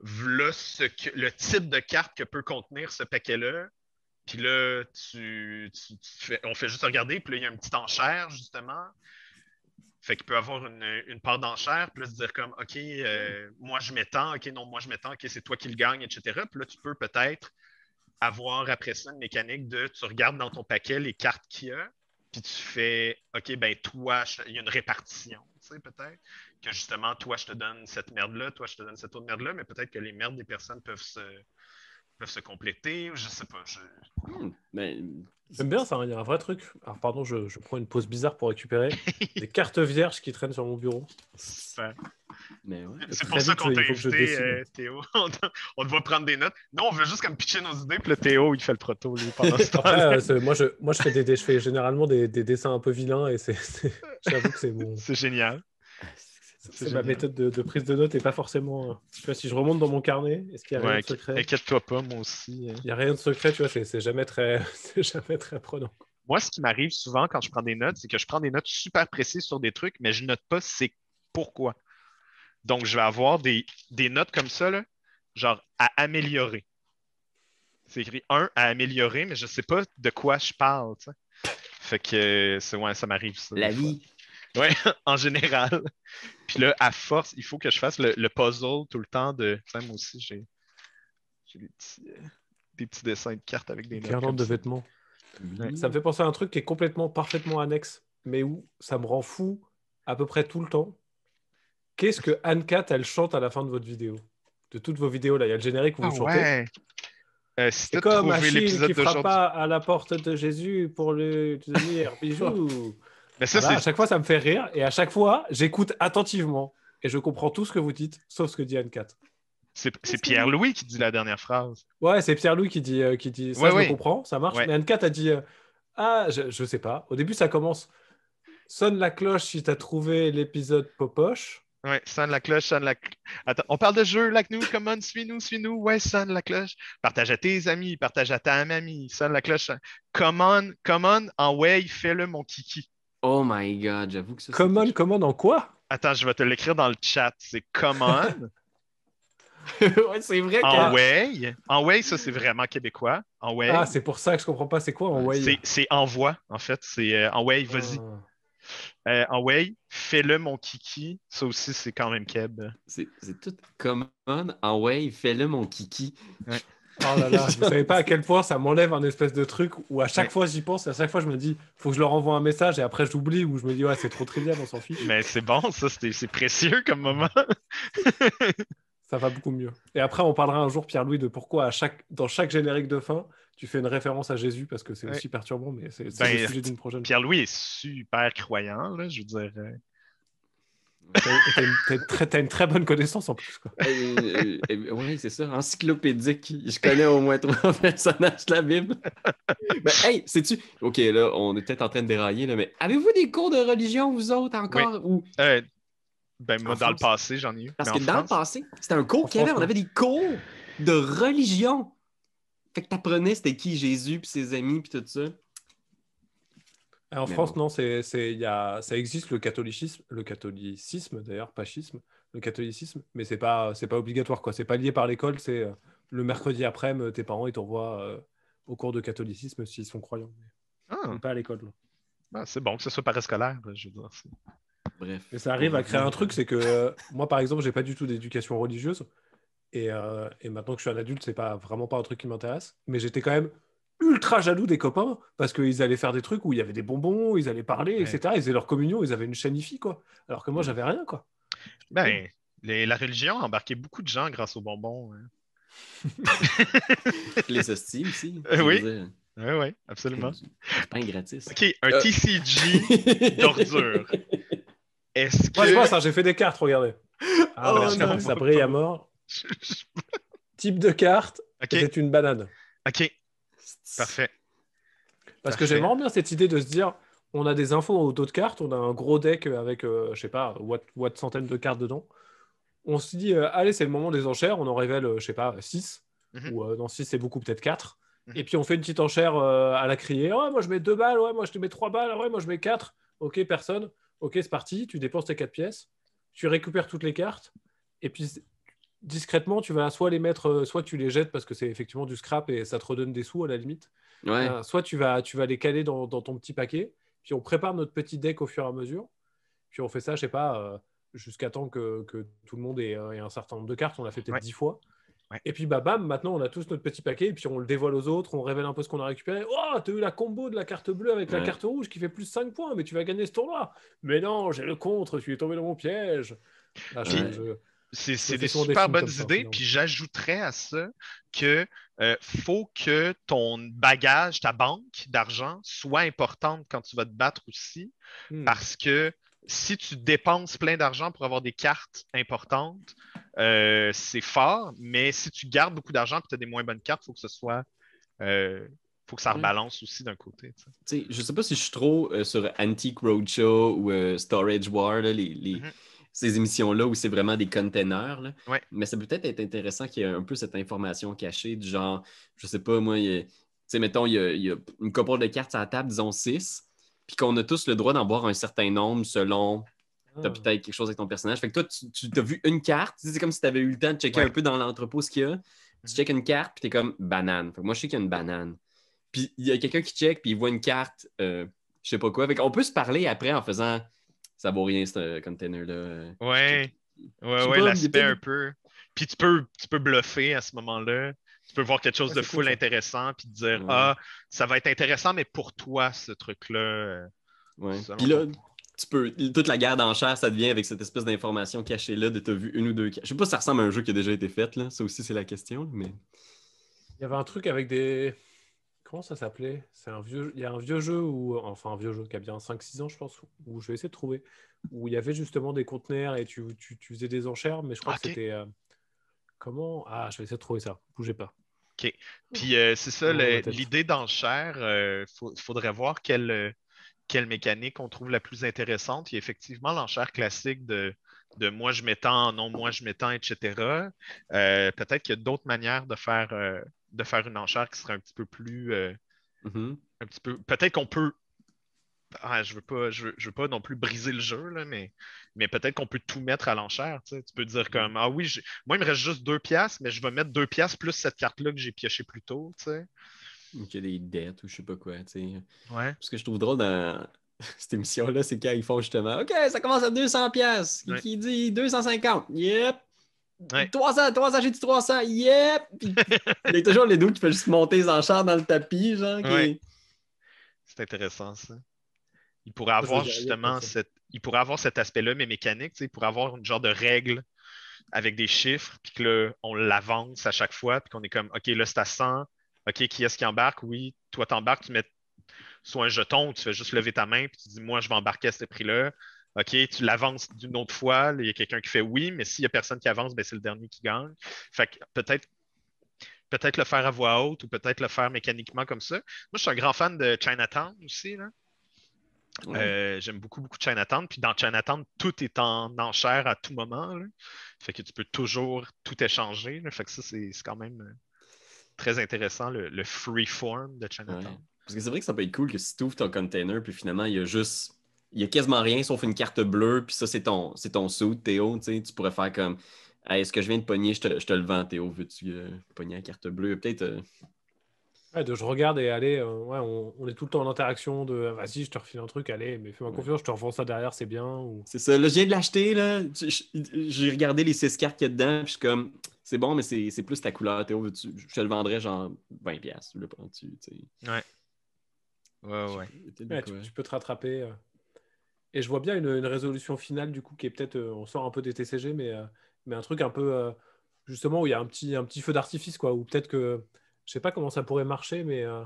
le type de carte que peut contenir ce paquet-là. Puis là, tu, tu- on fait juste regarder, puis là, il y a une petite enchère, justement. Fait qu'il peut avoir une, une part d'enchère, puis là, se dire comme, OK, euh, moi, je tant, OK, non, moi, je tant, OK, c'est toi qui le gagne, etc. Puis là, tu peux peut-être avoir après ça une mécanique de, tu regardes dans ton paquet les cartes qu'il y a, puis tu fais, OK, ben toi, il y a une répartition, peut-être, que justement, toi, je te donne cette merde-là, toi, je te donne cette autre merde-là, mais peut-être que les merdes des personnes peuvent se, peuvent se compléter, ou je sais pas. je- Hmm, mais J'aime bien ça, hein, il y a un vrai truc. Alors pardon, je, je prends une pause bizarre pour récupérer des cartes vierges qui traînent sur mon bureau. Ouais. C'est pour ça qu'on t'a invité, euh, Théo. On te- on te voit prendre des notes. Non, on veut juste comme pitcher nos idées, puis le Théo, il fait le proto, lui, pendant ce Après, temps-là. euh, moi, je, moi je, fais des, des- je fais généralement des, des dessins un peu vilains et j'avoue que c'est mon, C'est génial. C'est ma méthode de, de prise de notes et pas forcément. euh, Tu vois, si je remonte dans mon carnet, est-ce qu'il y a rien de secret? Inquiète-toi pas, moi aussi. euh. Il n'y a rien de secret, tu vois, c'est, jamais très, jamais très prenant. Moi, ce qui m'arrive souvent quand je prends des notes, c'est que je prends des notes super précises sur des trucs, mais je note pas c'est pourquoi. Donc, je vais avoir des, des notes comme ça, là, genre à améliorer. C'est écrit 1 à améliorer, mais je sais pas de quoi je parle. tu sais. Fait que c'est, ouais, ça m'arrive. La fois. Ouais, en général. Puis là, à force, il faut que je fasse le, le puzzle tout le temps de. Sais, moi aussi, j'ai, des, petits, euh, des petits dessins de cartes avec des notes. Guirlande comme de ça. vêtements. Oui. Ça me fait penser à un truc qui est complètement, parfaitement annexe, mais où ça me rend fou à peu près tout le temps. Qu'est-ce que Anne-Cat, elle chante à la fin de votre vidéo? De toutes vos vidéos, là, il y a le générique où Ah vous chantez. ouais. Euh, si C'est comme Achille qui pas à la porte de Jésus pour lui dire bisous. Mais ça, Voilà, à chaque fois, ça me fait rire. Et à chaque fois, j'écoute attentivement. Et je comprends tout ce que vous dites, sauf ce que dit Anne-Cat. c'est- c'est Pierre-Louis qui dit la dernière phrase. Ouais, c'est Pierre-Louis qui dit, euh, qui dit ça, Ouais, je ouais. comprends, ça marche. Ouais. Mais Anne-Cat a dit euh, Ah, je, je sais pas. Au début, ça commence. Sonne la cloche si t'as trouvé l'épisode Popoche. Ouais, sonne la cloche, sonne la cloche. Attends, on parle de jeu, like nous, comment, suis-nous, suis-nous. Ouais, sonne la cloche. Partage à tes amis, partage à ta mamie, sonne la cloche. Come on, come on, en way, fais-le, mon kiki. Oh my god, j'avoue que ça. c'est Common, common en quoi? Attends, je vais te l'écrire dans le chat. C'est come on, chose. ouais, c'est vrai en que. way? En way, ça, c'est vraiment québécois. En way. Ah, c'est pour ça que je comprends pas. C'est quoi en way? C'est, c'est envoie, en fait. C'est euh, en way, vas-y. Ah. Euh, en way, fais-le, mon kiki. Ça aussi, c'est quand même keb. C'est c'est tout common. En way, fais-le mon kiki. Oh là là, vous savez pas à quel point ça m'enlève un espèce de truc où à chaque Ouais. fois j'y pense, et à chaque fois je me dis, faut que je leur envoie un message et après j'oublie ou je me dis, ouais, c'est trop trivial, on s'en fiche. Mais c'est bon, ça, c'est, c'est précieux comme moment. Ça va beaucoup mieux. Et après, on parlera un jour, Pierre-Louis, de pourquoi à chaque, dans chaque générique de fin, tu fais une référence à Jésus parce que c'est Ouais. aussi perturbant, mais c'est c'est Ben, le sujet d'une prochaine. Pierre-Louis est super croyant, là, je veux dire. T'as une, très, bonne connaissance en plus. Quoi. Euh, euh, oui, c'est ça, encyclopédique. Je connais au moins trois personnages de la Bible. Mais hey, sais-tu, OK, là, on est peut-être en train de dérailler, là, mais avez-vous des cours de religion, vous autres, encore? Ou... euh, ben, moi, En dans le passé, j'en ai eu. Parce Mais que dans le passé, c'était un cours qu'il y avait, on avait des cours de religion. Fait que t'apprenais c'était qui Jésus, puis ses amis, puis tout ça. En Mais France, bon. non, c'est, c'est, il y a, ça existe le catholicisme, le catholicisme d'ailleurs, pas schisme, le catholicisme, mais c'est pas, c'est pas obligatoire, quoi. C'est pas lié par l'école, c'est euh, le mercredi après, tes parents ils t'envoient euh, au cours de catholicisme s'ils sont croyants, Ah, pas à l'école. ben, c'est bon que ce soit parascolaire, je veux dire. c'est- Bref. Mais ça arrive à créer un truc, c'est que euh, moi, par exemple, j'ai pas du tout d'éducation religieuse. Et, euh, et maintenant que je suis un adulte, c'est pas vraiment pas un truc qui m'intéresse. Mais j'étais quand même ultra jaloux des copains parce qu'ils allaient faire des trucs où il y avait des bonbons, ils allaient parler, Ouais. etc. Ils faisaient leur communion, ils avaient une chaîne IFI, quoi. Alors que moi, j'avais rien, quoi. Ben, les- la religion a embarqué beaucoup de gens grâce aux bonbons. hein. Les hosties aussi. Euh, oui. dire. Oui, oui, absolument. C'est pas gratis. OK, un Euh. TCG d'ordure. Est-ce Moi, je vois que. ça, j'ai fait des cartes, regardez. Ah, Oh, non. ça brille à mort. Type de carte, OK, c'est une banane. OK, parfait. Parce que j'aime vraiment bien cette idée de se dire, on a des infos au dos de cartes, on a un gros deck avec, euh, je sais pas, what, what centaines de cartes dedans. On se dit, euh, allez, c'est le moment des enchères, on en révèle, euh, je sais pas, 6. Mhm. Ou non, 6 c'est beaucoup, peut-être 4. Mhm. Et puis on fait une petite enchère à la criée. Ouais, moi je mets 2 balles, ouais, moi je te mets 3 balles, ouais, moi je mets 4. Ok, personne. Ok, c'est parti, tu dépenses tes 4 pièces, tu récupères toutes les cartes, et puis discrètement, tu vas soit les mettre, euh, soit tu les jettes parce que c'est effectivement du scrap et ça te redonne des sous à la limite. Ouais. Euh, soit tu vas, tu vas les caler dans, dans ton petit paquet, puis on prépare notre petit deck au fur et à mesure, puis on fait ça, je sais pas, euh, jusqu'à temps que, que tout le monde ait, euh, ait un certain nombre de cartes, on l'a fait peut-être Ouais. 10 fois. Ouais. Et puis bah bam, maintenant on a tous notre petit paquet, et puis on le dévoile aux autres, on révèle un peu ce qu'on a récupéré. Oh, t'as eu la combo de la carte bleue avec la carte rouge qui fait plus 5 points, mais tu vas gagner ce tournoi. Mais non, j'ai le contre, tu es tombé dans mon piège. Là, je- Ouais. je- C'est des super bonnes idées. Puis j'ajouterais à ça que euh, faut que ton bagage, ta banque d'argent soit importante quand tu vas te battre aussi. Hmm. Parce que si tu dépenses plein d'argent pour avoir des cartes importantes, euh, c'est fort. Mais si tu gardes beaucoup d'argent et tu as des moins bonnes cartes, il faut que ce soit. euh, faut que ça Ouais. rebalance aussi d'un côté. sais. Tu sais, je sais pas si je suis trop euh, sur Antique Roadshow ou euh, Storage War, là, les, les- Mhm. Ces émissions-là où c'est vraiment des containers. là. Ouais. Mais ça peut peut-être être intéressant qu'il y ait un peu cette information cachée du genre, je sais pas, moi, tu sais, mettons, il y a, il y a une couple de cartes à la table, disons 6, puis qu'on a tous le droit d'en boire un certain nombre selon T'as Ah. peut-être quelque chose avec ton personnage. Fait que toi, tu, tu t'as vu une carte. Tu C'est comme si tu avais eu le temps de checker Ouais. un peu dans l'entrepôt ce qu'il y a. Tu checkes une carte, puis t'es comme banane. Fait que moi, je sais qu'il y a une banane. Puis il y a quelqu'un qui check, puis il voit une carte, euh, je sais pas quoi. Fait qu'on peut se parler après en faisant ça vaut rien, ce container-là. Ouais, ouais, ouais, l'aspect un peu. Puis tu peux, tu peux bluffer à ce moment-là. Tu peux voir quelque chose Ouais, de full cool, intéressant, puis te dire Ouais. Ah, ça va être intéressant, mais pour toi, ce truc-là. euh, Ouais. Puis là, tu peux. Toute la guerre d'enchères, ça devient avec cette espèce d'information cachée-là de t'as vu une ou deux. Je sais pas si ça ressemble à un jeu qui a déjà été fait, là. Ça aussi, c'est la question, mais. Il y avait un truc avec des. Comment ça s'appelait? C'est un vieux. Il y a un vieux jeu où, enfin un vieux jeu qui a bien 5-6 ans, je pense, où je vais essayer de trouver, où il y avait justement des conteneurs et tu, tu, tu faisais des enchères, mais je crois que c'était. euh, Comment? Ah, je vais essayer de trouver ça. Bougez pas. OK. Puis euh, c'est ça, Ouais, l'idée d'enchère, il faudrait voir quelle, euh, quelle mécanique on trouve la plus intéressante. Il y a effectivement l'enchère classique de, de moi je m'étends, non moi je m'étends, etc. Euh, Peut-être qu'il y a d'autres manières de faire, euh, de faire une enchère qui serait un petit peu plus. euh, Mhm. un petit peu. Peut-être qu'on peut. Ah, je veux pas, je veux, je veux pas non plus briser le jeu, là, mais, mais peut-être qu'on peut tout mettre à l'enchère. Tu, sais. Tu peux dire comme Ah oui, moi il me reste juste deux piastres, mais je vais mettre deux piastres plus cette carte-là que j'ai pioché plus tôt. Tu sais. Ou qu'il y a des dettes ou je sais pas quoi, tu sais. Ouais. Ce que je trouve drôle dans cette émission-là, c'est quand ils font justement OK, ça commence à 200$. pièces Ouais. Qui dit 250 Yep. Ouais. 300, 300, j'ai dit 300, yep! Puis, il y a toujours les deux qui fait juste monter les enchères dans le tapis, genre. qui- Ouais. C'est intéressant, ça. Il pourrait avoir justement cette... il pourrait avoir cet aspect-là, mais mécanique. Il pourrait avoir une genre de règle avec des chiffres, puis que là, on l'avance à chaque fois, puis qu'on est comme, OK, là, c'est à 100. OK, qui est-ce qui embarque? Oui, toi, t'embarques, tu mets soit un jeton tu fais juste lever ta main, puis tu dis, moi, je vais embarquer à ce prix-là. OK, tu l'avances d'une autre fois, il y a quelqu'un qui fait oui, mais s'il n'y a personne qui avance, ben, c'est le dernier qui gagne. Fait que peut-être peut-être le faire à voix haute ou peut-être le faire mécaniquement comme ça. Moi, je suis un grand fan de Chinatown aussi. Là. Ouais. Euh, J'aime beaucoup, beaucoup Chinatown. Puis dans Chinatown, tout est en enchère à tout moment. là. Fait que tu peux toujours tout échanger. là. Fait que ça, c'est c'est quand même euh, très intéressant, le, le free form de Ouais. Parce que c'est vrai que ça peut être cool que si tu ouvres ton container, puis finalement, il y a juste. Il y a quasiment rien sauf une carte bleue, puis ça, c'est ton, c'est ton suit, Théo. Tu sais, tu pourrais faire comme. Hey, est-ce que je viens de pogner, je te, je te le vends, Théo. Veux-tu euh, pogner la carte bleue? Peut-être. euh, Ouais, de je regarde et allez, euh, ouais, on, on est tout le temps en interaction de euh, vas-y, je te refile un truc, allez, mais fais-moi Ouais. confiance, je te revends ça derrière, c'est bien. Ou... C'est ça. Là, je viens de l'acheter, là. J'ai regardé les six cartes qu'il y a dedans, puis je suis comme. C'est bon, mais c'est c'est plus ta couleur, Théo. Veux-tu- Je te le vendrais genre 20$. piastres, Tu le prends-tu? tu sais. Ouais, ouais. Ouais, tu, peux te rattraper. euh. Et je vois bien une, une résolution finale, du coup, qui est peut-être, euh, on sort un peu des TCG, mais, euh, mais un truc un peu, euh, justement, où il y a un petit, un petit feu d'artifice, quoi. Ou peut-être que, je sais pas comment ça pourrait marcher, mais euh,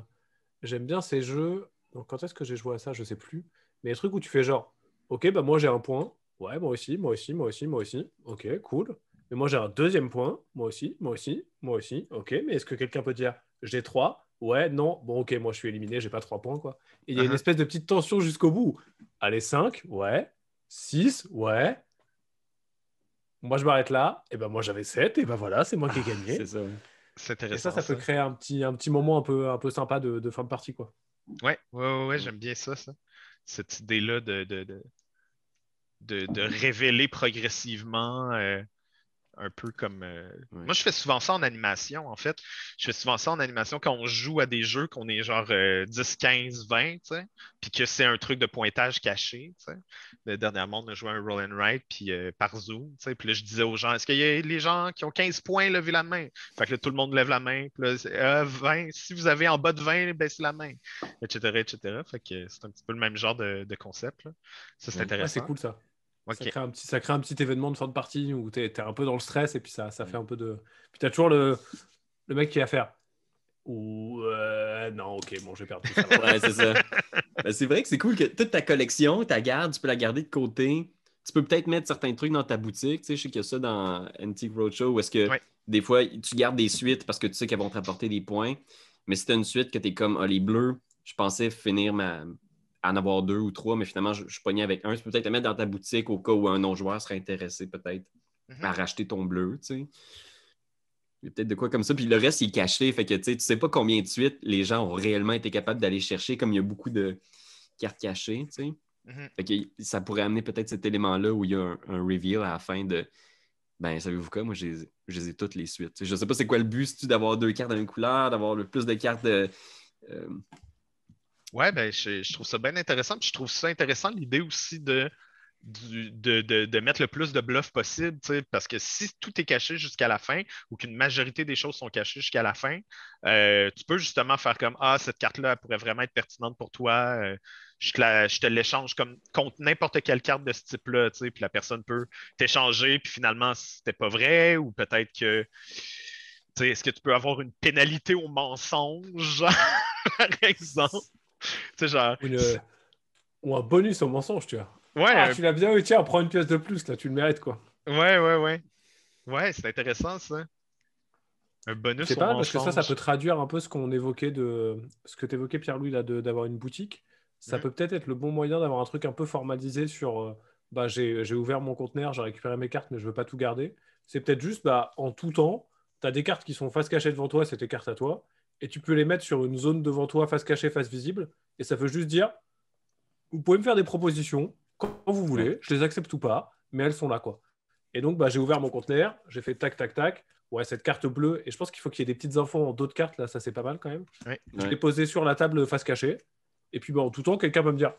j'aime bien ces jeux. Donc, quand est-ce que j'ai joué à ça Je sais plus. Mais les trucs où tu fais genre, ok, bah moi j'ai un point. Ouais, moi aussi, moi aussi, moi aussi, moi aussi. Ok, cool. Mais moi j'ai un deuxième point. Moi aussi, moi aussi, moi aussi. Ok, mais est-ce que quelqu'un peut dire, j'ai trois? Ouais, non. Bon, ok, moi je suis éliminé, j'ai pas trois points, quoi. Et il y a une Uh-huh. espèce de petite tension jusqu'au bout. Allez, 5, ouais. 6, ouais. Moi, je m'arrête là. Et ben moi, j'avais 7. Et ben voilà, c'est moi qui ai gagné. C'est ça. C'est Et intéressant. ça, ça peut créer un petit, un petit moment un peu, un peu sympa de, de fin de partie, quoi. Ouais, ouais, ouais, ouais, j'aime bien ça, ça. Cette idée-là de, de, de, de- de révéler progressivement, euh, un peu comme. euh, Ouais. Moi, je fais souvent ça en animation, en fait. Je fais souvent ça en animation quand on joue à des jeux qu'on est genre euh, 10, 15, 20, tu sais, puis que c'est un truc de pointage caché, tu sais. Euh, Dernièrement, on a joué un roll and write, puis euh, par Zoom, tu sais, puis là, je disais aux gens, est-ce qu'il y a les gens qui ont 15 points, levez la main? Fait que là, tout le monde lève la main, puis là, c'est, Euh, 20, si vous avez en bas de 20, baissez la main, etc., etc. Fait que c'est un petit peu le même genre de, de concept, là. Ça, c'est. Ouais, intéressant. c'est cool ça. Ça, crée un petit, ça crée un petit événement de fin de partie où tu es, un peu dans le stress et puis ça, ça fait un peu de. Puis tu as toujours le, le mec qui va faire. Ou euh, non, ok, bon, j'ai perdu. ça. Ouais, c'est ça. Ben, c'est vrai que c'est cool que toute ta collection, ta garde, tu peux la garder de côté. Tu peux peut-être mettre certains trucs dans ta boutique. Tu sais, je sais qu'il y a ça dans Antique Roadshow où est-ce que Ouais. des fois, tu gardes des suites parce que tu sais qu'elles vont te rapporter des points. Mais si tu as une suite que tu es comme ah, les bleus, je pensais finir ma... en avoir deux ou trois, mais finalement, je, je suis pogné avec un. Tu peux peut-être le mettre dans ta boutique au cas où un non-joueur serait intéressé peut-être Mhm. à racheter ton bleu. Tu sais. Il y a peut-être de quoi comme ça. Puis le reste, il est caché. Fait que tu sais, tu sais pas combien de suites les gens ont réellement été capables d'aller chercher, comme il y a beaucoup de cartes cachées. tu sais. Mhm. Fait que ça pourrait amener peut-être cet élément-là où il y a un, un reveal à la fin de ben, savez-vous quoi, moi, je les, ai- toutes les suites. Tu Je sais pas c'est quoi le but, c'est-tu d'avoir deux cartes de même couleur, d'avoir le plus de cartes de. euh, Ouais, ben, je, je trouve ça bien intéressant. Puis je trouve ça intéressant l'idée aussi de, du- de, de- de mettre le plus de bluff possible, parce que si tout est caché jusqu'à la fin ou qu'une majorité des choses sont cachées jusqu'à la fin, euh, tu peux justement faire comme Ah, cette carte-là pourrait vraiment être pertinente pour toi. euh, je te, la- je te l'échange comme contre n'importe quelle carte de ce type-là, puis la personne peut t'échanger, puis finalement, c'était pas vrai, ou peut-être que. Est-ce que tu peux avoir une pénalité au mensonge, par exemple? Sais, genre. Ou, un bonus au mensonge, tu vois. Ouais, Ah, un- tu l'as bien eu, tiens, prends une pièce de plus, là, tu le mérites, quoi. ouais, ouais, ouais. Ouais, c'est intéressant, ça. Un bonus C'est pas parce que ça, ça mensonge. peut traduire un peu ce qu'on évoquait de ce que tu évoquais, Pierre-Louis, là, d'avoir une boutique. Ça Mhm. peut peut-être être le bon moyen d'avoir un truc un peu formalisé sur euh, bah, j'ai j'ai ouvert mon conteneur, j'ai récupéré mes cartes, mais je veux pas tout garder. C'est peut-être juste bah, en tout temps, tu as des cartes qui sont face cachée devant toi, c'est tes cartes à toi, et tu peux les mettre sur une zone devant toi, face cachée, face visible, et ça veut juste dire vous pouvez me faire des propositions quand vous voulez, je les accepte ou pas, mais elles sont là quoi. Et donc bah, j'ai ouvert mon conteneur, j'ai fait tac tac tac, ouais cette carte bleue, et je pense qu'il faut qu'il y ait des petites infos en d'autres cartes là, ça c'est pas mal quand même. Je Ouais. l'ai posé sur la table face cachée. Et puis, bah, en tout temps, quelqu'un va me dire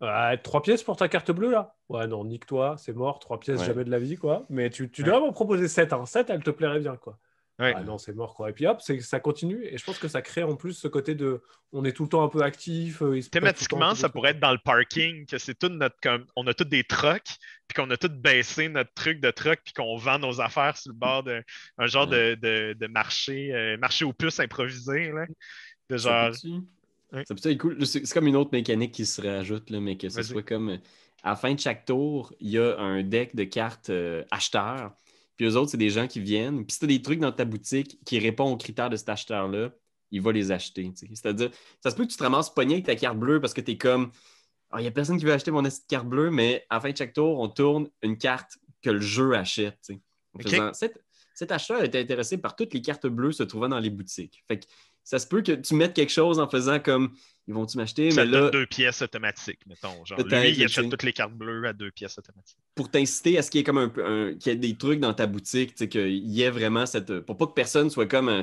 Ah, Trois pièces pour ta carte bleue, là? Ouais, non, nique-toi, c'est mort, trois pièces, Ouais. jamais de la vie, quoi. Mais tu, tu Ouais. devrais m'en proposer sept. Hein. Sept, elle te plairait bien, quoi. Ouais. Ah non, c'est mort, quoi. Et puis hop, c'est- ça continue. Et je pense que ça crée en plus ce côté de on est tout le temps un peu actif. euh, Thématiquement, ça pourrait être dans le parking, que c'est tout notre comme on a tous des trucks, puis qu'on a tous baissé notre truc de truck, puis qu'on vend nos affaires sur le bord d'un un genre de, de- de marché, euh, marché aux puces improvisé. Là. De Ça genre. peut-tu- Ouais. ça peut être cool? C'est c'est comme une autre mécanique qui se rajoute, là, mais que ce soit comme. euh, À la fin de chaque tour, il y a un deck de cartes euh, acheteurs. Puis eux autres, c'est des gens qui viennent. Puis si tu as des trucs dans ta boutique qui répondent aux critères de cet acheteur-là, il va les acheter. C'est-à-dire, ça se peut que tu te ramasses pogné avec ta carte bleue parce que tu es comme. Ah, Il n'y a personne qui veut acheter mon carte bleue, mais à la fin de chaque tour, on tourne une carte que le jeu achète. tu sais. En Ok. faisant, cet, cet acheteur était intéressé par toutes les cartes bleues se trouvant dans les boutiques. Fait que ça se peut que tu mettes quelque chose en faisant comme ils vont-tu m'acheter, Ça mais donne là, deux pièces automatiques, mettons. Genre, lui, il achète toutes les cartes bleues à deux pièces automatiques. pour t'inciter à ce qu'il y ait comme un, peu- un- qu'il y ait des trucs dans ta boutique, tu sais, qu'il y ait vraiment cette. Pour pas que personne soit comme euh,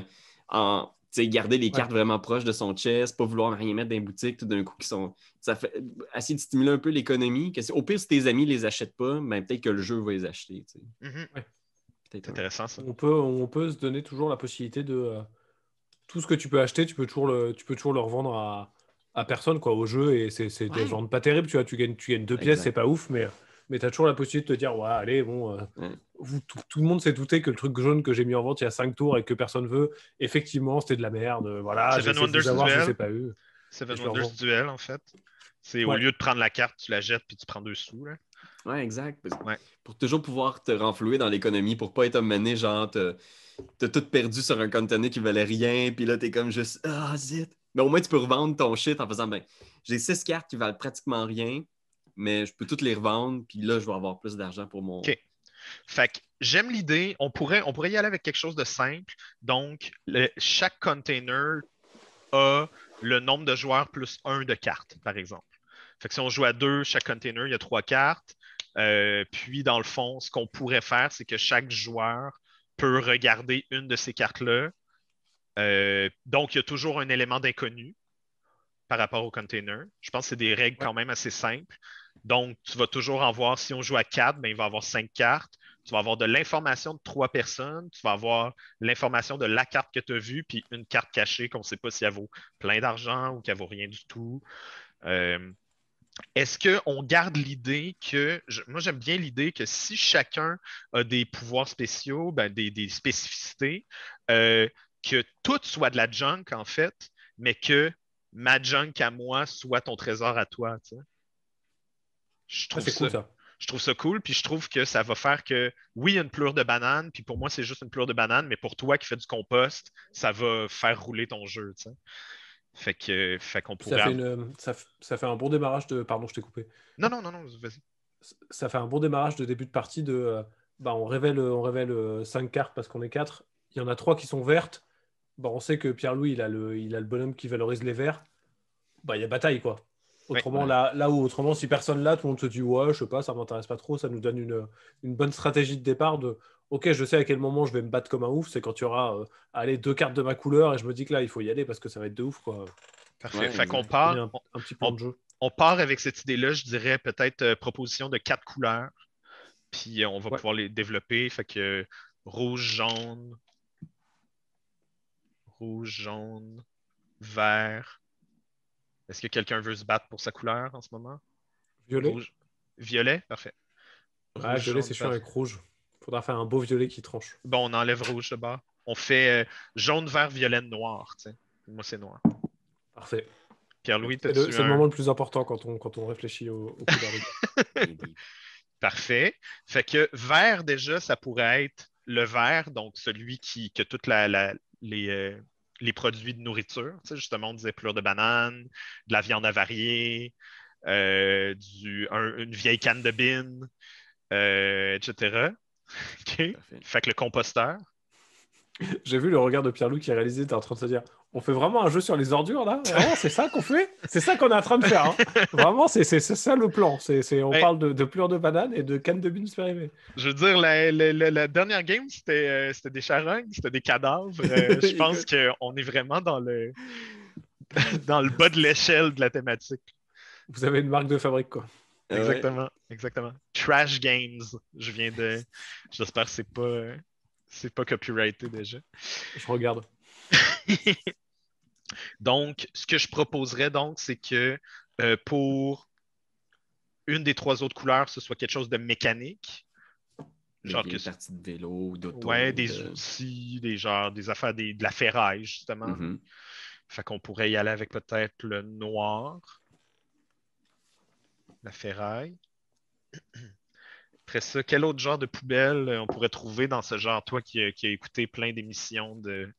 en. tu sais, garder les cartes vraiment proches de son chest, pas vouloir rien mettre dans les boutiques tout d'un coup qui sont. Ça fait essayer de stimuler un peu l'économie. Au pire, si tes amis les achètent pas, ben, peut-être que le jeu va les acheter. tu sais. Mhm. Peut-être C'est un- intéressant, ça. On peut, on peut se donner toujours la possibilité de. euh, tout ce que tu peux acheter, tu peux toujours le, tu peux toujours le revendre à, à personne, quoi, au jeu. Et c'est c'est des Ouais. ventes pas terribles, tu vois. Tu gagnes, tu gagnes deux pièces, c'est pas ouf, mais, mais tu as toujours la possibilité de te dire, ouais, allez, bon. euh, Ouais. vous- tout, tout le monde s'est douté que le truc jaune que j'ai mis en vente il y a cinq tours et que personne veut, effectivement, c'était de la merde. euh, Voilà, Seven j'ai je pas eu. Seven Wonders. Duel, en fait. C'est au lieu de prendre la carte, tu la jettes puis tu prends deux sous. Là. Ouais, exact. Parce que Ouais. Pour toujours pouvoir te renflouer dans l'économie, pour pas être mené, genre, t'as tout perdu sur un conteneur qui valait rien, puis là, t'es comme juste, ah, zit. Mais au moins, tu peux revendre ton shit en faisant, ben, j'ai six cartes qui valent pratiquement rien, mais je peux toutes les revendre, puis là, je vais avoir plus d'argent pour mon. Ok. Fait que j'aime l'idée. On pourrait, on pourrait y aller avec quelque chose de simple. Donc, chaque container a le nombre de joueurs plus un de cartes, par exemple. Fait que si on joue à deux, chaque container, il y a trois cartes. Euh, puis, dans le fond, ce qu'on pourrait faire, c'est que chaque joueur peut regarder une de ces cartes-là. Euh, donc, il y a toujours un élément d'inconnu par rapport au container. Je pense que c'est des règles quand même assez simples. Donc, tu vas toujours en voir, si on joue à 4, ben, il va y avoir 5 cartes. Tu vas avoir de l'information de trois personnes. Tu vas avoir l'information de la carte que tu as vue, puis une carte cachée qu'on ne sait pas si elle vaut plein d'argent ou qu'elle vaut rien du tout. Euh, Est-ce qu'on garde l'idée que. je- moi, j'aime bien l'idée que si chacun a des pouvoirs spéciaux, ben, des, des spécificités, euh, que tout soit de la junk, en fait, mais que ma junk à moi soit ton trésor à toi. tu sais. Je Ah, trouve c'est ça, cool ça. je trouve ça cool, puis je trouve que ça va faire que, oui, il y a une pleure de banane, puis pour moi, c'est juste une pleure de banane, mais pour toi qui fais du compost, ça va faire rouler ton jeu. Fait que, fait qu'on pourrait... Ça fait, une, ça, fait un bon démarrage de. Pardon, je t'ai coupé. Non, non, non, non, vas-y. ça fait un bon démarrage de début de partie de euh, bah, on révèle on révèle euh, cinq cartes parce qu'on est quatre il y en a trois qui sont vertes bah, on sait que Pierre-Louis il a le il a le bonhomme qui valorise les verts bah il y a bataille quoi autrement Ouais. là là où autrement si personne là tout le monde se dit ouais je sais pas ça m'intéresse pas trop ça nous donne une, une bonne stratégie de départ de ok je sais à quel moment je vais me battre comme un ouf c'est quand tu auras euh, allez deux cartes de ma couleur et je me dis que là il faut y aller parce que ça va être de ouf quoi Parfait. Ouais, fait qu'on part, Il y a un, on, un petit plan de jeu on part avec cette idée-là, je dirais peut-être euh, proposition de quatre couleurs, puis euh, on va Ouais. pouvoir les développer. Fait que euh, rouge, jaune, rouge, jaune, vert. Est-ce que quelqu'un veut se battre pour sa couleur en ce moment? violet Rouge. Violet, parfait. ouais, Rouge, violet c'est sûr avec rouge faudra faire un beau violet qui tranche Bon, on enlève rouge de bas. On fait euh, jaune, vert, violet, noir. Moi, c'est noir. parfait Pierre-Louis, C'est le, c'est le un- moment le plus important quand on, quand on réfléchit au, au couleurs de Et des- Parfait. Fait que vert, déjà, ça pourrait être le vert, donc celui qui, qui a tous les, euh, les produits de nourriture. Tu sais, justement, on disait pleurs de banane, de la viande avariée, euh, du, une vieille canne de bine, euh, etc. Fait que le composteur. J'ai vu le regard de Pierre-Loup qui a réalisé, tu es en train de se dire on fait vraiment un jeu sur les ordures là? C'est ça qu'on fait? C'est ça qu'on est en train de faire. Hein. vraiment, c'est ça le plan. C'est on parle de, de pleurs de banane et de canne de bines périmées. Je veux dire, la, dernière game, c'était euh, des charognes, c'était des cadavres. Euh, je pense qu'on est vraiment dans le, dans le bas de l'échelle de la thématique. Vous avez une marque de fabrique, quoi. Exactement, exactement. Trash Games. Je viens de. J'espère que c'est pas. C'est pas copyrighté déjà. Je regarde. donc, ce que je proposerais donc, c'est que euh, pour une des trois autres couleurs, ce soit quelque chose de mécanique. Genre des parties de vélo, d'auto. Ouais, des outils, des genres, des affaires, de la ferraille, justement. Mm-hmm. Fait qu'on pourrait y aller avec peut-être le noir la ferraille. Après ça, quel autre genre de poubelle euh, on pourrait trouver dans ce genre, toi qui, qui as écouté plein d'émissions de,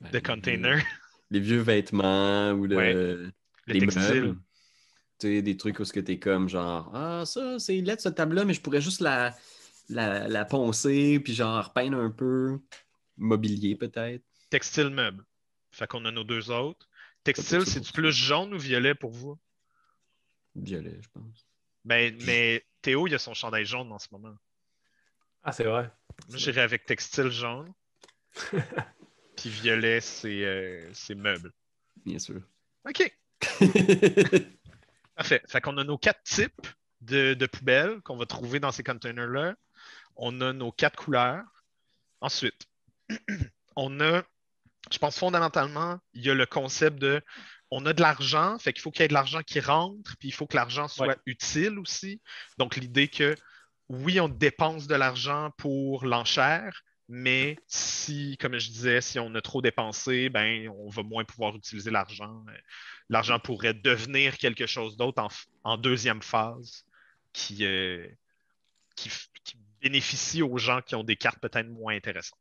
ben, de containers? Les vieux vêtements ou le, les meubles. Tu sais, des trucs où ce que t'es comme genre Ah, ça, c'est lettre ce table-là, mais je pourrais juste la, la, la, poncer, puis genre repeindre un peu. Mobilier peut-être. Textile meuble. Fait qu'on a nos deux autres. Textile, c'est du plus jaune ou violet pour vous? Violet, je pense. Ben, mais Théo, il a son chandail jaune en ce moment. Ah, c'est vrai. Moi, j'irais avec textile jaune. Puis violet, euh, c'est meuble. Bien sûr. OK. Parfait. Fait qu'on a nos quatre types de, de poubelles qu'on va trouver dans ces containers-là. On a nos quatre couleurs. Ensuite, on a, je pense fondamentalement, il y a le concept de on a de l'argent, fait qu'il faut qu'il y ait de l'argent qui rentre, puis il faut que l'argent soit utile aussi. Donc, l'idée que oui, on dépense de l'argent pour l'enchère, mais si, comme je disais, si on a trop dépensé, ben, on va moins pouvoir utiliser l'argent. L'argent pourrait devenir quelque chose d'autre en, deuxième phase qui, euh, qui, bénéficie aux gens qui ont des cartes peut-être moins intéressantes.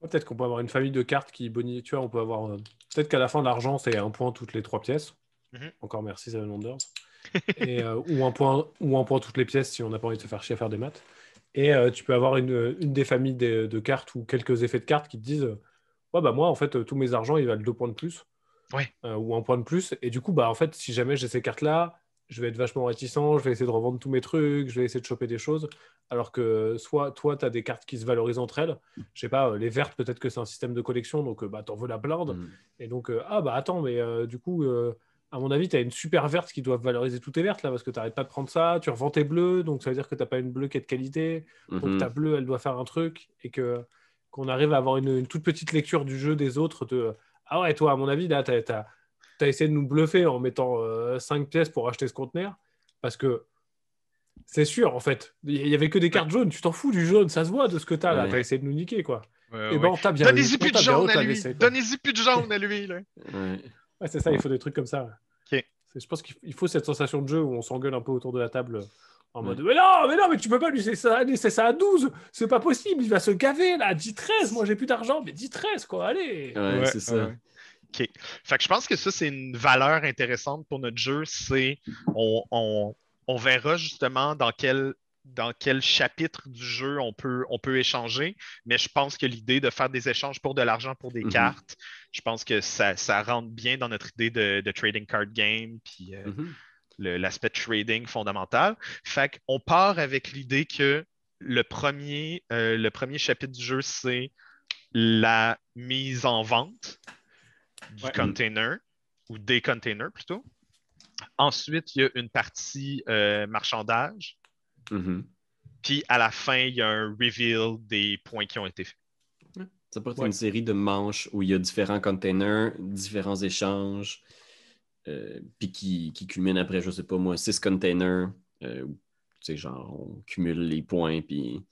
Peut-être qu'on peut avoir une famille de cartes qui bonifie. Tu vois, on peut avoir. Euh, peut-être qu'à la fin, l'argent, c'est un point toutes les trois pièces. Mhm. Encore merci, Seven Wonders. Et, euh, ou, un point, ou un point toutes les pièces si on n'a pas envie de se faire chier à faire des maths. Et euh, tu peux avoir une, une des familles de, cartes ou quelques effets de cartes qui te disent Ouais, bah moi, en fait, tous mes argents, ils valent deux points de plus. Ouais. ou un point de plus. Et du coup, bah, en fait, si jamais j'ai ces cartes-là, je vais être vachement réticent, je vais essayer de revendre tous mes trucs, je vais essayer de choper des choses. Alors que soit toi, tu as des cartes qui se valorisent entre elles. Je sais pas, euh, les vertes, peut-être que c'est un système de collection, donc euh, bah, tu en veux la blinde. Mm. Et donc, euh, ah bah attends, mais du coup, à mon avis, tu as une super verte qui doit valoriser toutes tes vertes là, parce que tu n'arrêtes pas de prendre ça. Tu revends tes bleus, donc ça veut dire que tu n'as pas une bleue qui est de qualité. Donc mm-hmm. ta bleue, elle doit faire un truc. Et que qu'on arrive à avoir une, toute petite lecture du jeu des autres. De, ah ouais, toi, à mon avis, là, tu as tu as essayé de nous bluffer en mettant 5 euh, pièces pour acheter ce conteneur. Parce que c'est sûr, en fait. Il n'y avait que des cartes jaunes. Tu t'en fous du jaune, ça se voit de ce que tu as là. Tu as essayé de nous niquer, quoi. et ben, bien Donnez-y plus de jaune à lui. Donnez-y plus de jaune à lui. Là. ouais, c'est ça, il faut des trucs comme ça. Je pense qu'il faut cette sensation de jeu où on s'engueule un peu autour de la table en mode Mais non, mais non, mais tu peux pas lui laisser ça, laisser ça à 12. C'est pas possible, il va se gaver là. 10-13, moi j'ai plus d'argent, mais 10-13, quoi, allez. Ouais, c'est ça. OK. Fait que je pense que ça, c'est une valeur intéressante pour notre jeu. C'est on, verra justement dans quel, dans quel chapitre du jeu on peut, on peut échanger. Mais je pense que l'idée de faire des échanges pour de l'argent pour des mhm. cartes, je pense que ça, rentre bien dans notre idée de, trading card game. Puis euh, mhm. l'aspect trading fondamental. Fait qu'on part avec l'idée que le premier, euh, le premier chapitre du jeu, c'est la mise en vente du container ou des containers plutôt. Ensuite, il y a une partie euh, marchandage. Mm-hmm. Puis à la fin, il y a un reveal des points qui ont été faits. Ça peut être une série de manches où il y a différents containers, différents échanges, euh, puis qui, qui culminent après, je sais pas moi, six containers. Euh, tu sais, genre, on cumule les points, puis.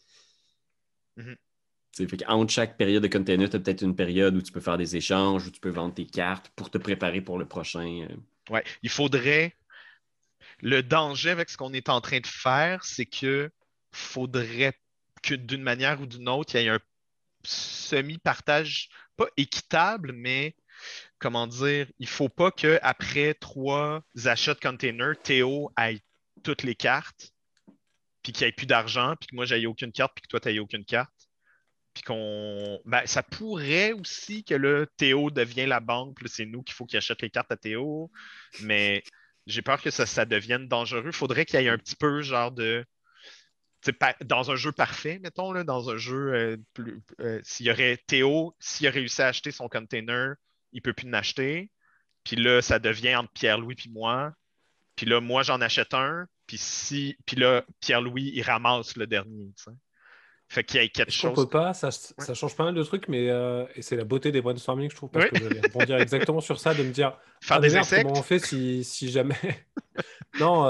Mm-hmm. Fait entre chaque période de container, tu as peut-être une période où tu peux faire des échanges, où tu peux vendre tes cartes pour te préparer pour le prochain. Euh. Ouais, il faudrait. Le danger avec ce qu'on est en train de faire, c'est que faudrait que d'une manière ou d'une autre, il y ait un semi-partage, pas équitable, mais comment dire, il faut pas qu'après trois achats de containers, Théo ait toutes les cartes, puis qu'il n'y ait plus d'argent, puis que moi, j'aille aucune carte, puis que toi, tu n'aies aucune carte. Puis qu'on. Ben, ça pourrait aussi que le Théo devienne la banque, c'est nous qu'il faut qu'il achète les cartes à Théo. Mais j'ai peur que ça, ça devienne dangereux. Il faudrait qu'il y ait un petit peu genre de dans un jeu parfait, mettons, là, dans un jeu, euh, plus, euh, s'il y aurait Théo, s'il a réussi à acheter son container, il ne peut plus en acheter. Puis là, ça devient entre Pierre-Louis et moi. Puis là, moi, j'en achète un. Puis si, puis là, Pierre-Louis, il ramasse le dernier. Fait qu'il y a quelque chose. On peut pas, ça, ça, change pas mal de trucs, mais euh, c'est la beauté des brainstorming, je trouve, parce que j'allais rebondir exactement sur ça, de me dire faire ah, des insectes. Comment on fait si, si jamais. non,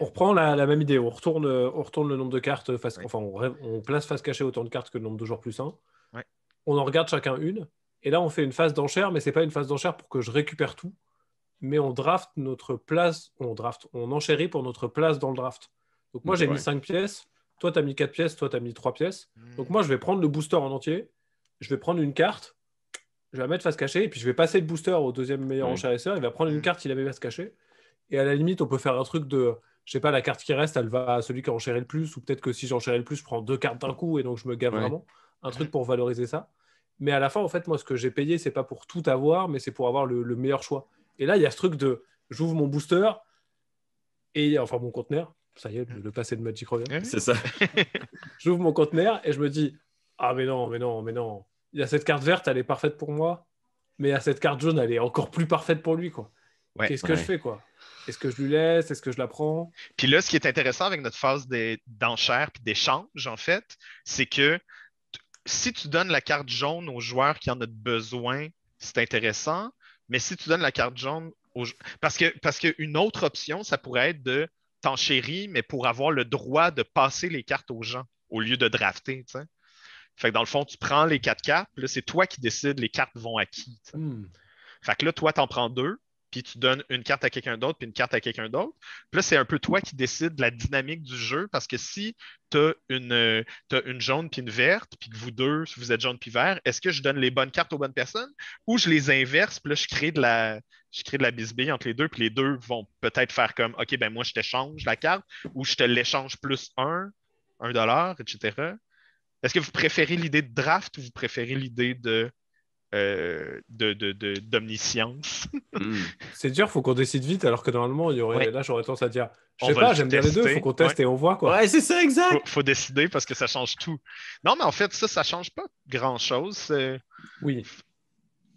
on reprend la, même idée, on retourne, on retourne le nombre de cartes, face, enfin on, place face cachée autant de cartes que le nombre de joueurs plus 1. On en regarde chacun une, et là on fait une phase d'enchère, mais c'est pas une phase d'enchère pour que je récupère tout, mais on draft notre place, on draft, on enchérit pour notre place dans le draft. Donc moi j'ai mis 5 pièces, toi tu as mis 4 pièces, toi tu as mis 3 pièces. Hmm. Donc moi je vais prendre le booster en entier, je vais prendre une carte, je vais la mettre face cachée, et puis je vais passer le booster au deuxième meilleur enchérisseur, il va prendre une hmm. carte, il avait face cachée. Et à la limite, on peut faire un truc de je sais pas, la carte qui reste, elle va à celui qui a enchéré le plus, ou peut-être que si j'enchéris le plus, je prends deux cartes d'un coup et donc je me gave vraiment. Un truc pour valoriser ça. Mais à la fin, en fait, moi, ce que j'ai payé, c'est pas pour tout avoir, mais c'est pour avoir le, meilleur choix. Et là, il y a ce truc de j'ouvre mon booster et enfin mon conteneur. Ça y est, le, passé de Magic revient. C'est ça. j'ouvre mon conteneur et je me dis ah mais non, mais non, mais non. Il y a cette carte verte, elle est parfaite pour moi, mais il y a cette carte jaune, elle est encore plus parfaite pour lui, quoi. Qu'est-ce que je fais, quoi? Est-ce que je lui laisse? Est-ce que je la prends? Puis là, ce qui est intéressant avec notre phase d'enchère et d'échange, en fait, c'est que si tu donnes la carte jaune aux joueurs qui en ont besoin, c'est intéressant. Mais si tu donnes la carte jaune aux parce que parce qu'une autre option, ça pourrait être de t'enchérir, mais pour avoir le droit de passer les cartes aux gens au lieu de drafter. Fait que dans le fond, tu prends les quatre cartes, là, c'est toi qui décides les cartes vont à qui. Hmm. Fait que là, toi, tu en prends deux, puis tu donnes une carte à quelqu'un d'autre, puis une carte à quelqu'un d'autre. Puis là, c'est un peu toi qui décides de la dynamique du jeu, parce que si tu as une, une jaune puis une verte, puis que vous deux, vous êtes jaune puis vert, est-ce que je donne les bonnes cartes aux bonnes personnes ou je les inverse, puis là, je crée de la, je crée de la bisbille entre les deux, puis les deux vont peut-être faire comme OK, ben moi, je t'échange la carte, ou je te l'échange plus un, un dollar, etc. Est-ce que vous préférez l'idée de draft ou vous préférez l'idée de euh, d'omniscience? Hmm. C'est dur, faut qu'on décide vite, alors que normalement, il y aurait, là, j'aurais tendance à dire, je sais pas, j'aime bien les deux, faut qu'on teste et on voit. Quoi. Ouais, c'est ça, exact. Faut, faut, décider parce que ça change tout. Non, mais en fait, ça, ça change pas grand-chose. Oui.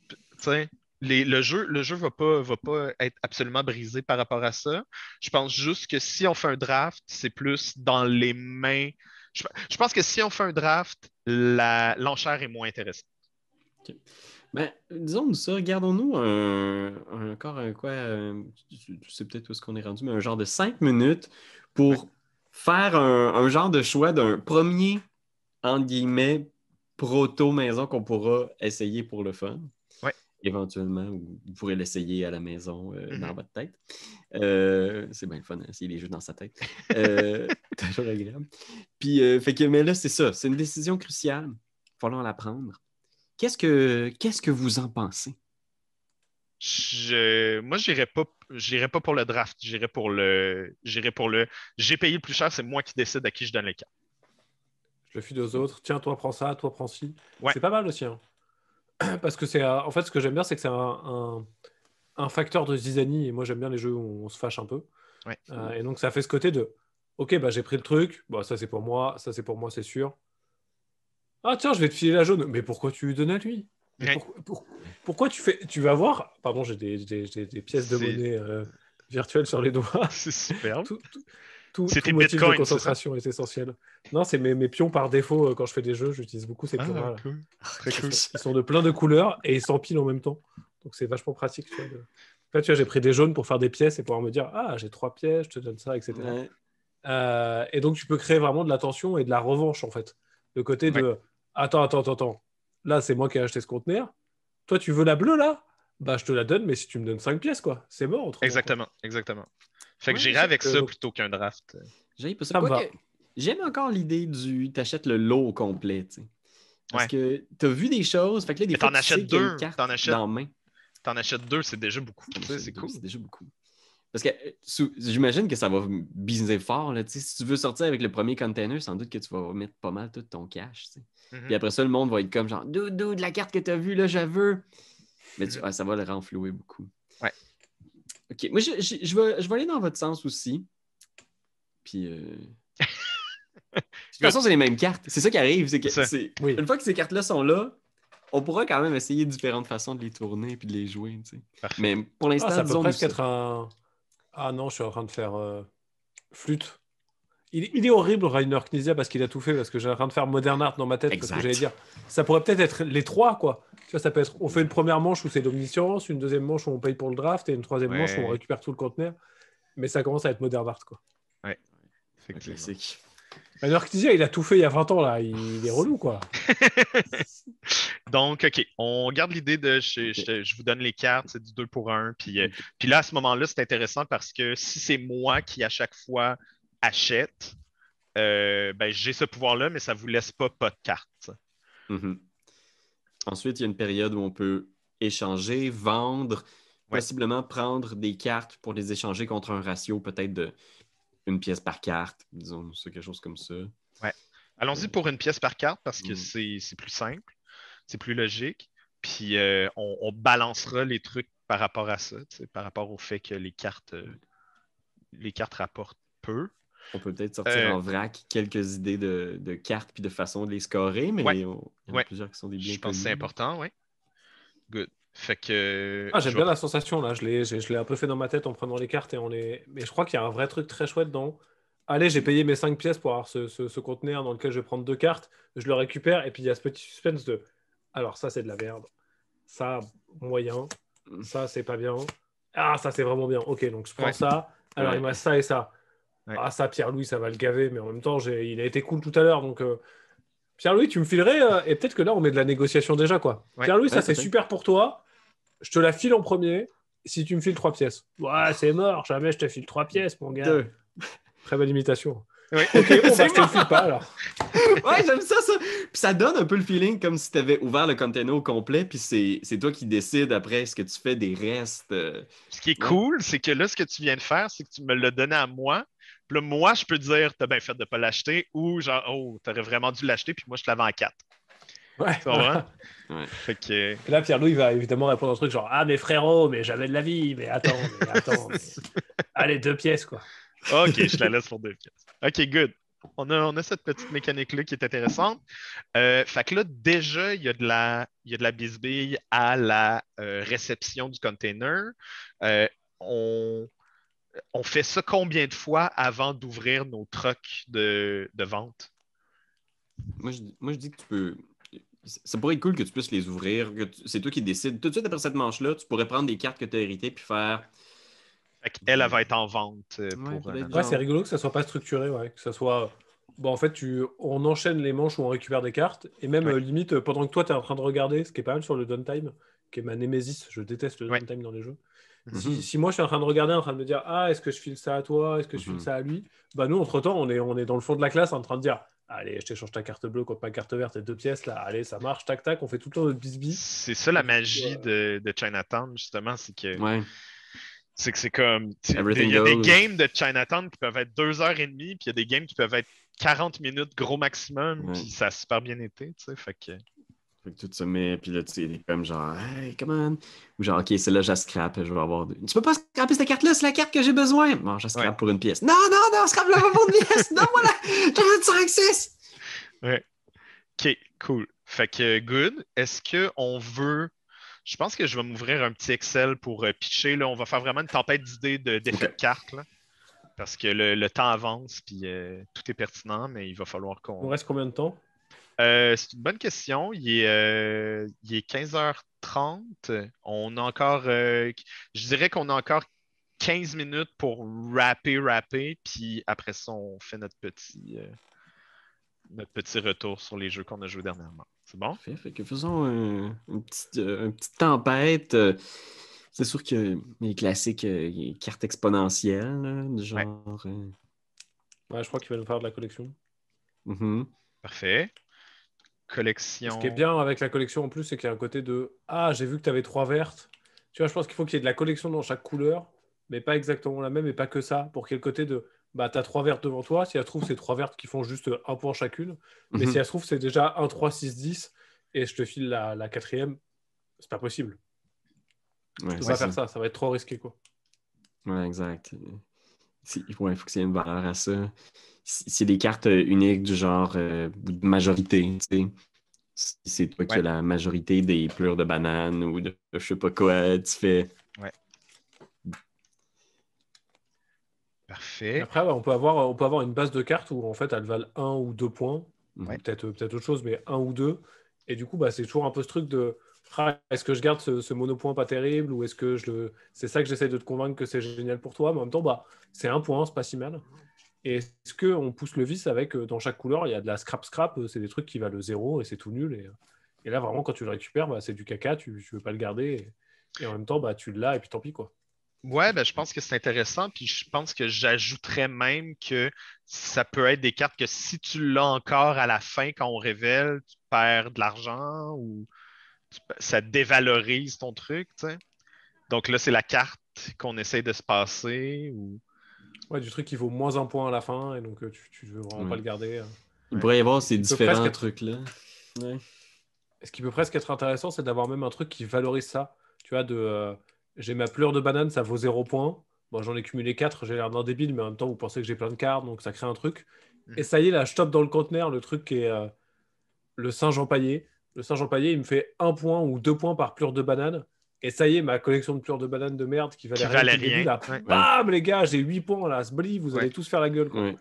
Tu sais, le jeu le jeu va pas, va pas être absolument brisé par rapport à ça. Je pense juste que si on fait un draft, c'est plus dans les mains. Je, pense que si on fait un draft, l'enchère est moins intéressante. Ben, disons ça, regardons-nous encore un quoi, je sais peut-être où est-ce qu'on est rendu, mais un genre de cinq minutes pour faire un, genre de choix d'un premier, entre guillemets, proto-maison qu'on pourra essayer pour le fun. Éventuellement, vous pourrez l'essayer à la maison euh, dans mm-hmm. votre tête. Euh, c'est bien le fun, essayer les jeux dans sa tête. Euh, toujours agréable. Puis, fait que, mais là, c'est ça, c'est une décision cruciale. Il va falloir la prendre. Qu'est-ce que, qu'est-ce que vous en pensez? Je, moi, j'irais pas, pas pour le draft. J'irais pour le, j'irais pour le. J'ai payé le plus cher, c'est moi qui décide à qui je donne les cartes. Je le file aux autres. Tiens, toi prends ça, toi prends ci. C'est pas mal aussi. Hein. Parce que c'est, en fait, ce que j'aime bien, c'est que c'est un, un, facteur de zizanie. Et moi, j'aime bien les jeux où on se fâche un peu. Euh, et donc, ça fait ce côté de, ok, bah j'ai pris le truc. Bah ça c'est pour moi, ça c'est pour moi, c'est sûr. Ah tiens, je vais te filer la jaune. Mais pourquoi tu lui donnes à lui? Pourquoi, tu fais Tu vas voir. Pardon, j'ai des, pièces de monnaie euh, virtuelles sur les doigts. C'est super. tout, tout, motif de concentration est, essentiel. Non, c'est mes, pions par défaut euh, quand je fais des jeux. J'utilise beaucoup ces ah, pions-là. Très cool. Ils sont de plein de couleurs et ils s'empilent en même temps. Donc c'est vachement pratique. Tu vois, Là, tu vois, j'ai pris des jaunes pour faire des pièces et pouvoir me dire Ah, j'ai trois pièces, je te donne ça, etc. Euh, et donc, tu peux créer vraiment de la tension et de la revanche, en fait. Le côté de Attends, attends, attends, Là, c'est moi qui ai acheté ce conteneur. Toi, tu veux la bleue, là? Bah, je te la donne, mais si tu me donnes 5 pièces, quoi. C'est mort. Exactement, exactement. Fait que j'irai avec ça plutôt qu'un draft. J'ai ça. j'aime encore l'idée du t'achètes le lot au complet, tu sais. Parce Ouais. que t'as vu des choses, fait que là, des Mais fois, tu achètes deux, t'en achètes- dans main. T'en achètes deux, c'est déjà beaucoup. C'est cool. C'est déjà beaucoup. Parce que euh, sous- j'imagine que ça va biser fort. Là, tu sais, si tu veux sortir avec le premier container, sans doute que tu vas mettre pas mal tout ton cash. Mhm. Puis après ça, le monde va être comme genre, dude, dude, la carte que tu as vue, là, je veux. Mais tu- ça va le renflouer beaucoup. OK. Moi, je, je- je vais, je vais aller dans votre sens aussi. Puis. euh, De toute façon, c'est les mêmes cartes. C'est ça qui arrive. C'est que C'est ça. c'est- Oui. Une fois que ces cartes-là sont là, on pourra quand même essayer différentes façons de les tourner puis de les jouer. tu sais. Mais pour l'instant, Ah, ça peut disons presque ça. être un. Ah non, je suis en train de faire euh, flûte. Il, il est horrible, Rainer Knizia, parce qu'il a tout fait, parce que j'ai en train de faire Modern Art dans ma tête, parce Exact. que j'allais dire. Ça pourrait peut-être être les trois, quoi. Tu vois, ça peut être. On fait une première manche où c'est l'omniscience, une deuxième manche où on paye pour le draft, et une troisième Ouais. manche où on récupère tout le conteneur. Mais ça commence à être Modern Art, quoi. Un Effectivement. classique. Rainer Knizia, il a tout fait il y a 20 ans, là. Il, il est relou, quoi. Donc, OK, on garde l'idée de je, je- je vous donne les cartes, c'est du 2 pour 1. Puis, euh, puis là, à ce moment-là, c'est intéressant parce que si c'est moi qui, à chaque fois, achète, euh, ben, j'ai ce pouvoir-là, mais ça ne vous laisse pas pas de cartes. Mhm. Ensuite, il y a une période où on peut échanger, vendre, Ouais. possiblement prendre des cartes pour les échanger contre un ratio peut-être de une pièce par carte, disons, quelque chose comme ça. Allons-y pour une pièce par carte parce que Mm. c'est plus simple, c'est plus logique. Puis euh, on, on balancera les trucs par rapport à ça, par rapport au fait que les cartes, euh, les cartes rapportent peu. On peut peut-être sortir Euh, en vrac quelques idées de, de cartes puis de façon de les scorer, mais Ouais. on- il y en a Ouais. plusieurs qui sont des biens Je pense que c'est important, oui. Good. Fait que. Ah, j'aime bien la sensation, là. Je l'ai, je, je l'ai un peu fait dans ma tête en prenant les cartes et on les. Mais je crois qu'il y a un vrai truc très chouette dans. Allez, j'ai payé mes 5 pièces pour avoir ce, ce- ce conteneur dans lequel je vais prendre deux cartes. Je le récupère et puis il y a ce petit suspense de. Alors, ça, c'est de la merde. Ça, moyen. Ça, c'est pas bien. Ah, ça, c'est vraiment bien. Ok, donc je prends Ouais. ça. Alors, Ouais. il reste ça et ça. Ouais. Ah, ça, Pierre-Louis, ça va le gaver. Mais en même temps, j'ai... il a été cool tout à l'heure. Donc, euh, Pierre-Louis, tu me filerais. euh, Et peut-être que là, on met de la négociation déjà, quoi. Ouais. Pierre-Louis, ça, c'est super pour toi. Je te la file en premier si tu me files trois pièces. Ouais, c'est mort. Jamais je te file trois pièces, mon gars. Deux. Très belle imitation. Oui. Ok, bon, bah, je te le file pas alors. ouais, j'aime ça, ça. Puis ça donne un peu le feeling comme si tu avais ouvert le container au complet, puis c'est c'est toi qui décides après ce que tu fais des restes. euh. Ce qui est Ouais. cool, c'est que là, ce que tu viens de faire, c'est que tu me l'as donné à moi. Puis là, moi, je peux dire, t'as bien fait de ne pas l'acheter, ou genre, oh, t'aurais vraiment dû l'acheter, puis moi, je te l'avais en 4. Ouais. Fait que. Là, Pierre-Louis va évidemment répondre un truc genre Ah, mais frérot, mais j'avais de la vie. Mais attends, mais attends. mais- Allez, deux pièces, quoi. Ok, je la laisse pour deux pièces. Ok, good. On a, on a cette petite mécanique-là qui est intéressante. Euh, fait que là, déjà, il y a de la, il y a de la bisbille à la euh, réception du container. Euh, on, on fait ça combien de fois avant d'ouvrir nos trucks de, de vente? Moi, je, moi, je dis que tu peux. Ça pourrait être cool que tu puisses les ouvrir. que tu- C'est toi qui décides. Tout de suite après cette manche-là, tu pourrais prendre des cartes que tu as héritées puis faire. Fait qu'elle, elle va être en vente euh, Ouais, pour. Ouais, c'est rigolo que ça soit pas structuré, ouais. Que ça soit. Bon, en fait, tu... on enchaîne les manches où on récupère des cartes. Et même, Ouais. euh, limite, euh, pendant que toi, tu es en train de regarder, ce qui est pas mal sur le downtime, qui est ma némésis, je déteste le Ouais. downtime dans les jeux. Mhm. Si, si moi je suis en train de regarder, en train de me dire Ah, est-ce que je file ça à toi? Est-ce que je file Mhm. ça à lui? Bah, nous, entre-temps, on est, on est dans le fond de la classe en train de dire Allez, je t'échange ta carte bleue contre ma carte verte et deux pièces là. Allez, ça marche, tac, tac. On fait tout le temps notre bisbis. C'est ça la magie de, de Chinatown, justement, c'est que Ouais. c'est que c'est comme. Il y a des games de Chinatown qui peuvent être deux heures et demie, puis il y a des games qui peuvent être 40 minutes, gros maximum, Ouais. puis ça a super bien été, tu sais. Fait que. Fait que tout se met, puis là, tu sais, comme genre, hey, come on. Ou genre, ok, celle-là, je la scrape, je vais avoir. deux. Tu peux pas scraper cette carte-là, c'est la carte que j'ai besoin. Bon, je la scrape Ouais. pour une pièce. Non, non, non, scrape-la pas pour une pièce. Non, voilà, j'en ai sur Access. OK, cool. Fait que good. Est-ce qu'on veut. Je pense que je vais m'ouvrir un petit Excel pour euh, pitcher. Là. On va faire vraiment une tempête d'idées de- d'effets Ok. de cartes. là. Parce que le, le temps avance, puis euh, tout est pertinent, mais il va falloir Il qu'on. nous reste combien de temps? Euh, c'est une bonne question. Il est, euh, il est 15h30. On a encore, euh, je dirais qu'on a encore 15 minutes pour rapper, rapper, puis après ça, on fait notre petit, euh, notre petit retour sur les jeux qu'on a joués dernièrement. C'est bon? Parfait, fait que faisons un- une, petite, euh, une petite tempête. euh, C'est sûr que les classiques euh, les cartes exponentielles, là, du genre. euh, Ouais, je crois qu'il va nous faire de la collection. Mhm. Parfait. Collection. Ce qui est bien avec la collection en plus, c'est qu'il y a un côté de Ah, j'ai vu que tu avais trois vertes. Tu vois, je pense qu'il faut qu'il y ait de la collection dans chaque couleur, mais pas exactement la même et pas que ça. Pour qu'il y ait le côté de Bah, tu as trois vertes devant toi. Si elle se trouve, c'est trois vertes qui font juste un point chacune. Mais Mhm. si elle se trouve, c'est déjà 1, 3, 6, 10 et je te file la, la quatrième, c'est pas possible. Ouais, Je peux pas faire ça, ça va être trop risqué quoi. Ouais, exact. Ouais, il faut qu'il y ait une valeur à ça. C'est des cartes euh, uniques du genre euh, majorité, tu sais. Si c'est toi qui Ouais. as la majorité des pleurs de banane ou de je sais pas quoi, tu fais. Parfait. Après, ouais, on, peut avoir, on peut avoir une base de cartes où en fait elles valent 1 ou 2 points, Ouais. peut-être peut autre chose, mais 1 ou 2. Et du coup, bah, c'est toujours un peu ce truc de Ah, est-ce que je garde ce, ce monopoint pas terrible ou est-ce que je le. C'est ça que j'essaie de te convaincre que c'est génial pour toi, mais en même temps, bah, c'est un point, c'est pas si mal. Est-ce qu'on pousse le vice avec euh, dans chaque couleur, il y a de la scrap-scrap, euh, c'est des trucs qui valent le 0 et c'est tout nul. Et, euh, là, vraiment, quand tu le récupères, bah, c'est du caca, tu, tu veux pas le garder. Et, en même temps, bah, tu l'as et puis tant pis quoi. Ouais, ben, je pense que c'est intéressant. Puis je pense que j'ajouterais même que ça peut être des cartes que si tu l'as encore à la fin, quand on révèle, tu perds de l'argent ou ça dévalorise ton truc. Donc là, c'est la carte qu'on essaie de se passer. Ouais, du truc qui vaut moins un point à la fin et donc euh, tu, tu veux vraiment Ouais. pas le garder. euh. Il pourrait y avoir ces différents trucs-là. Ouais. Ce qui peut presque être intéressant, c'est d'avoir même un truc qui valorise ça. Tu vois, de euh, j'ai ma pleure de banane, ça vaut 0 points. Bon, j'en ai cumulé 4, j'ai l'air d'un débile, mais en même temps, vous pensez que j'ai plein de cartes, donc ça crée un truc. Mhm. Et ça y est, là, je top dans le conteneur le truc qui est euh, le singe empaillé. Le singe empaillé, il me fait un point ou deux points par pleure de banane. Et ça y est, ma collection de pleurs de banane de merde qui valait Qui rien, valait au début, rien, là, ouais. bam, les gars, j'ai 8 points là, ce vous allez tous faire la gueule. quoi. Ouais.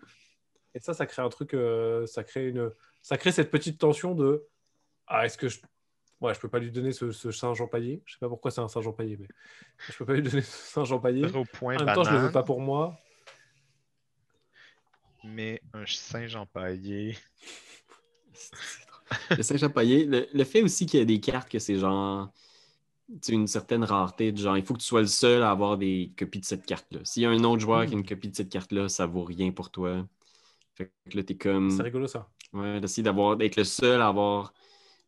Et ça, ça crée un truc, euh, ça crée une, ça crée cette petite tension de, ah, est-ce que je, ouais, je peux pas lui donner ce, ce singe empaillé. Je sais pas pourquoi c'est un singe empaillé, mais je peux pas lui donner ce singe empaillé. Zéro point En même temps, je le veux banane, pas pour moi. mais un singe empaillé. Le singe empaillé, le, le fait aussi qu'il y a des cartes que c'est genre une certaine rareté, genre il faut que tu sois le seul à avoir des copies de cette carte-là. S'il y a un autre joueur qui a une copie de cette carte-là, ça vaut rien pour toi. Fait que là, t'es comme. C'est rigolo ça. Ouais, d'essayer d'avoir d'être le seul à avoir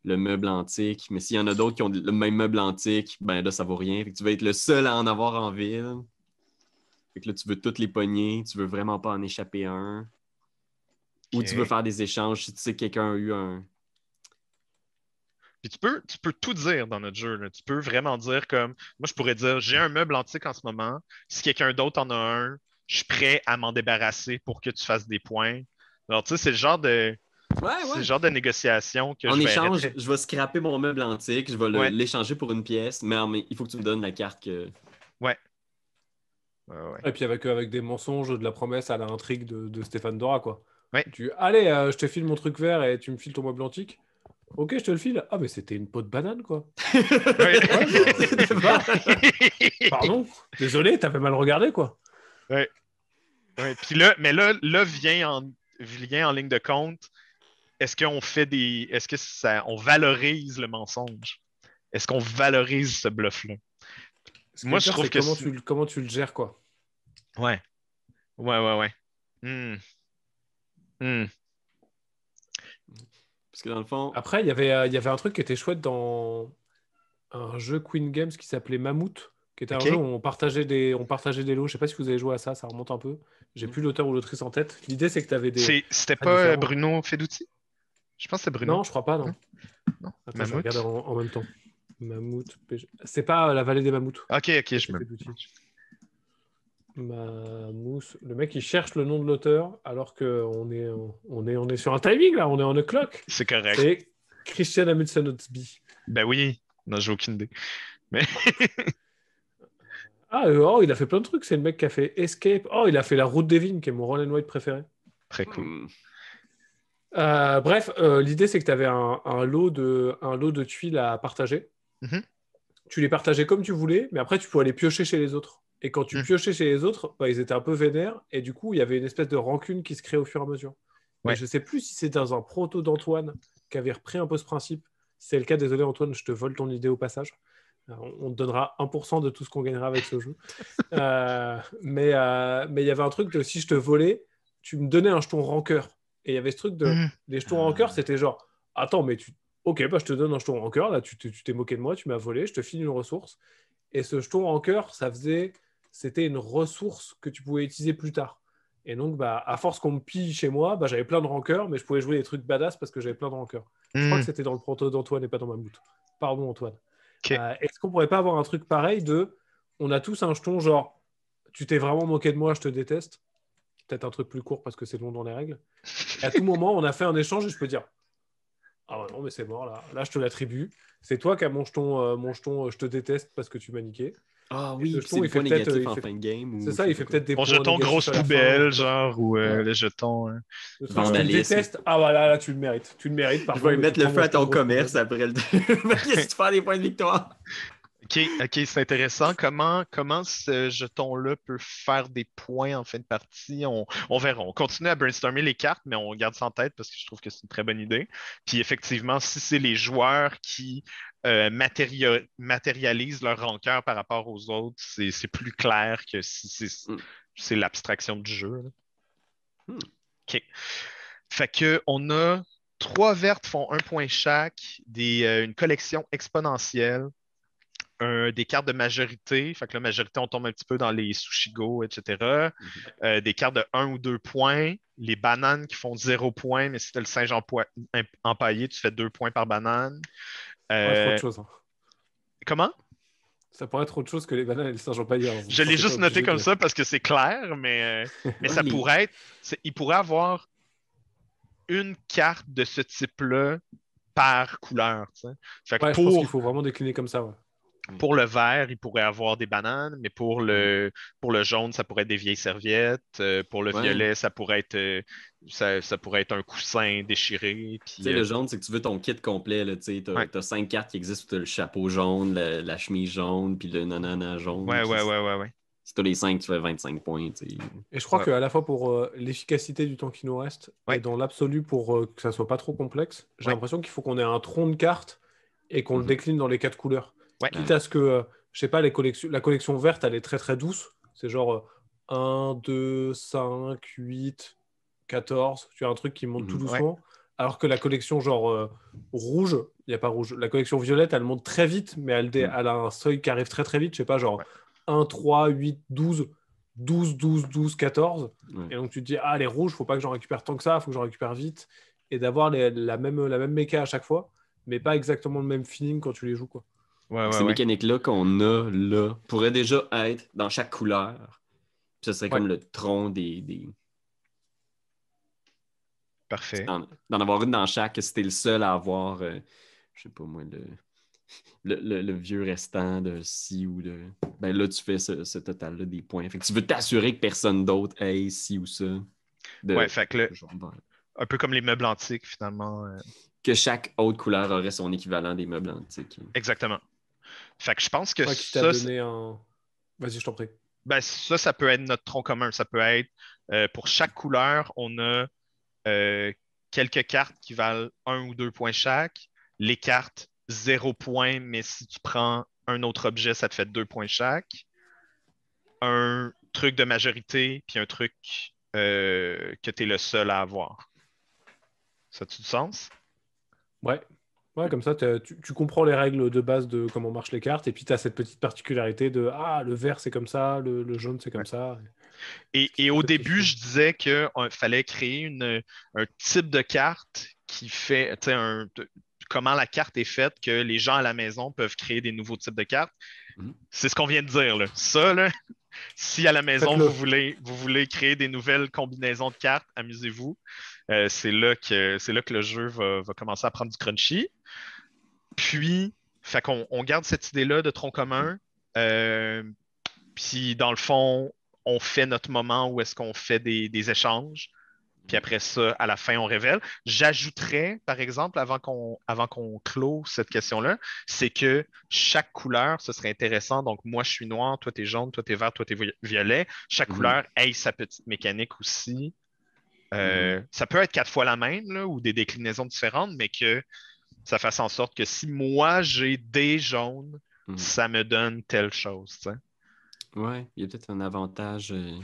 le meuble antique. Mais s'il y en a d'autres qui ont le même meuble antique, ben là, ça vaut rien. Fait que tu vas être le seul à en avoir en ville. Fait que là, tu veux toutes les pogner, tu veux vraiment pas en échapper un. Ou tu veux faire des échanges si tu sais que quelqu'un a eu un. Puis tu peux, tu peux tout dire dans notre jeu. là. Tu peux vraiment dire comme moi, je pourrais dire j'ai un meuble antique en ce moment. Si quelqu'un d'autre en a un, je suis prêt à m'en débarrasser pour que tu fasses des points. Alors, tu sais, c'est le genre de. Ouais, C'est le genre de négociation que En je verrais échange, je vais scraper mon meuble antique, je vais le- Ouais. l'échanger pour une pièce, mais, il faut que tu me donnes la carte que. Ouais, ouais. Et puis avec, avec des mensonges, de la promesse à l'intrigue de, de Stéphane Dora, quoi. Ouais. Tu, allez, euh, je te file mon truc vert et tu me files ton meuble antique. Ok, je te le file. Ah, mais c'était une peau de banane, quoi. Ouais. Pardon? Désolé, t'avais mal regardé, quoi. Ouais, Puis là, mais là, là vient en, vient en ligne de compte. Est-ce qu'on fait des. Est-ce que ça. On valorise le mensonge? Est-ce qu'on valorise ce bluff-là? Moi, je trouve que comment c'est- tu, le- comment tu le gères, quoi. Ouais. Ouais, ouais, ouais. Hmm. Hmm. Parce que dans le fond. Après, il y avait, euh, il y avait un truc qui était chouette dans un jeu Queen Games qui s'appelait Mammouth, qui était un jeu où on partageait des, on partageait des lots. Je sais pas si vous avez joué à ça, ça remonte un peu. J'ai plus l'auteur ou l'autrice en tête. L'idée, c'est que tu avais des. C'était pas. Bruno Feduti? Je pense que c'est Bruno. Non, je crois pas, non. Non. Attends, je Mammouth. regarde en, en même temps. Mammouth. PG. C'est pas euh, la vallée des mammouths. Ok, ok, je me. Mamouth. Le mec, il cherche le nom de l'auteur alors qu'on est, on est, on est sur un timing, là. On est en a clock. C'est correct. C'est Christian Amundsen Otsby. Ben oui. Non, j'ai aucune idée. Ah, euh, oh, il a fait plein de trucs. C'est le mec qui a fait Escape. Oh, il a fait La Route des Vignes, qui est mon Roll and White préféré. Très cool. hmm, Euh, bref, euh, l'idée, c'est que tu avais un, un lot de, un lot de tuiles à partager. Mhm. Tu les partageais comme tu voulais, mais après, tu pouvais aller piocher chez les autres. Et quand tu Mhm. piochais chez les autres, bah, ils étaient un peu vénères. Et du coup, il y avait une espèce de rancune qui se créait au fur et à mesure. Ouais. Et je sais plus si c'est dans un proto d'Antoine qui avait repris un peu ce principe. Si c'est le cas, désolé Antoine, je te vole ton idée au passage. Euh, On te donnera 1% de tout ce qu'on gagnera avec ce jeu. Euh, mais euh, mais il y avait un truc de si je te volais, tu me donnais un jeton rancœur. Et il y avait ce truc de. Mhm. Les jetons en cœur, c'était genre Attends, mais tu. Ok, bah, je te donne un jeton en cœur. Là, tu t'es tu t'es moqué de moi, tu m'as volé, je te file une ressource. Et ce jeton en cœur, ça faisait. C'était une ressource que tu pouvais utiliser plus tard. Et donc, bah, à force qu'on me pille chez moi, bah, j'avais plein de rancœur, mais je pouvais jouer des trucs badass parce que j'avais plein de rancœur. Je crois Hmm. que c'était dans le proto d'Antoine et pas dans ma boot. Pardon, Antoine. Euh, Est-ce qu'on pourrait pas avoir un truc pareil de. On a tous un jeton genre. Tu t'es vraiment moqué de moi, je te déteste. Peut-être un truc plus court parce que c'est long dans les règles. Et à tout moment, on a fait un échange et je peux dire Ah ouais, non, mais c'est mort là. Là, je te l'attribue. C'est toi qui as mon jeton, euh, mon jeton, euh, je te déteste parce que tu m'as niqué. Ah oui, le puis jeton, c'est le il fait point peut-être, négatif il en fait- fin de game. C'est ça, il fait peut-être des points jeton négatifs grosse poubelle, genre, ou euh, Ouais. le jeton. hein. Vandalisme. déteste. Ah voilà, là, tu le mérites. Tu le mérites. Je vais mettre le feu à ton commerce après le. Qu'est-ce que tu fais des points de victoire? Ok, ok, c'est intéressant. Comment, comment ce jeton-là peut faire des points en fin de partie? On, on verra. On continue à brainstormer les cartes, mais on garde ça en tête parce que je trouve que c'est une très bonne idée. Puis effectivement, si c'est les joueurs qui euh, matéria- matérialisent leur rancœur par rapport aux autres, c'est plus clair que si c'est Mm. c'est l'abstraction du jeu. Hmm. OK. Fait que on a trois vertes font un point chaque, des, euh, une collection exponentielle, un- des cartes de majorité. Fait que la majorité, on tombe un petit peu dans les sushigo, etc. Euh, des cartes de 1 ou 2 points. Les bananes qui font 0 points, mais si tu as le singe empaillé, tu fais 2 points par banane. Euh, autre chose. hein. comment? Ça pourrait être autre chose que les bananes et les singes empaillés. hein. Je l'ai juste noté comme de- ça parce que c'est clair, mais, euh, mais ça pourrait être. Il pourrait avoir une carte de ce type-là par couleur. tu sais. Fait que Ouais, je pense qu'il faut vraiment décliner comme ça. ouais. Pour le vert, il pourrait avoir des bananes, mais pour le, pour le jaune, ça pourrait être des vieilles serviettes. euh, pour le Ouais. violet, ça pourrait être euh, ça, ça pourrait être un coussin déchiré. Puis, Tu sais, euh, le jaune, c'est que tu veux ton kit complet. Tu sais, Ouais. as, cinq cartes qui existent. Tu as le chapeau jaune, la, la chemise jaune, puis le nanana jaune. ouais, ouais, si- ouais, ouais, ouais. Si tu as les cinq, tu fais 25 points. Et je crois Ouais. qu'à la fois pour euh, l'efficacité du temps qui nous reste Ouais. et dans l'absolu pour euh, que ça soit pas trop complexe, j'ai Ouais. l'impression qu'il faut qu'on ait un tronc de cartes et qu'on le Mhm. décline dans les quatre couleurs. Ouais. Quitte à ce que, euh, je sais pas, les collections, la collection verte, elle est très très douce. C'est genre euh, 1, 2, 5, 8, 14. Tu as un truc qui monte tout Mhm. doucement. Alors que la collection genre euh, rouge, il n'y a pas rouge. La collection violette, elle monte très vite, mais elle, Mhm. elle a un seuil qui arrive très très vite. Je sais pas, genre Ouais. 1, 3, 8, 12. 12, 12, 12, 14. Ouais. Et donc tu te dis, ah, les rouges, faut pas que j'en récupère tant que ça, faut que j'en récupère vite. Et d'avoir la même, la même méca à chaque fois, mais pas exactement le même feeling quand tu les joues. Quoi. Ouais, ouais, Ces ouais. mécaniques-là qu'on a là pourraient déjà être dans chaque couleur. Puis ce serait comme le tronc des. des... Parfait. D'en avoir une dans chaque, si t'es le seul à avoir, euh, je sais pas moi, le, le, le- le vieux restant de ci ou de. Ben là, tu fais ce, ce total-là des points. Fait que tu veux t'assurer que personne d'autre ait ci ou ça. De, Ouais, fait que le- un peu comme les meubles antiques, finalement. euh, Que chaque autre couleur aurait son équivalent des meubles antiques. Exactement. Fait que je pense que Toi qui ça, un. Vas-y, je t'en prie. ben, ça, ça peut être notre tronc commun. Ça peut être euh, pour chaque couleur, on a euh, quelques cartes qui valent un ou deux points chaque. Les cartes, zéro point, mais si tu prends un autre objet, ça te fait deux points chaque. Un truc de majorité, puis un truc euh, que tu es le seul à avoir. Ça a-tu du sens? Ouais. Ouais, comme ça, tu, tu comprends les règles de base de comment marchent les cartes, et puis tu as cette petite particularité de Ah, le vert c'est comme ça, le, le jaune c'est comme ça. Et, et au début, je disais qu'il fallait créer une, un type de carte qui fait, tu sais, un- comment la carte est faite, que les gens à la maison peuvent créer des nouveaux types de cartes. Mhm. C'est ce qu'on vient de dire. Là. Ça, là, si à la maison, vous voulez, vous voulez créer des nouvelles combinaisons de cartes, amusez-vous. Euh, c'est là, que, c'est là que le jeu va, va commencer à prendre du crunchy. Puis, fait qu'on on garde cette idée-là de tronc commun. Euh, puis, dans le fond, on fait notre moment où est-ce qu'on fait des, des échanges. Puis après ça, à la fin, on révèle. J'ajouterais, par exemple, avant qu'on avant qu'on clôt cette question-là, c'est que chaque couleur, ce serait intéressant. Donc, moi, je suis noir, toi, t'es jaune, toi, t'es vert, toi, t'es vi- violet. Chaque Mhm. couleur ait sa petite mécanique aussi. Euh, Ça peut être quatre fois la même, là, ou des déclinaisons différentes, mais que ça fasse en sorte que si moi, j'ai des jaunes, Mhm. ça me donne telle chose. Ouais, il y a peut-être un avantage. euh,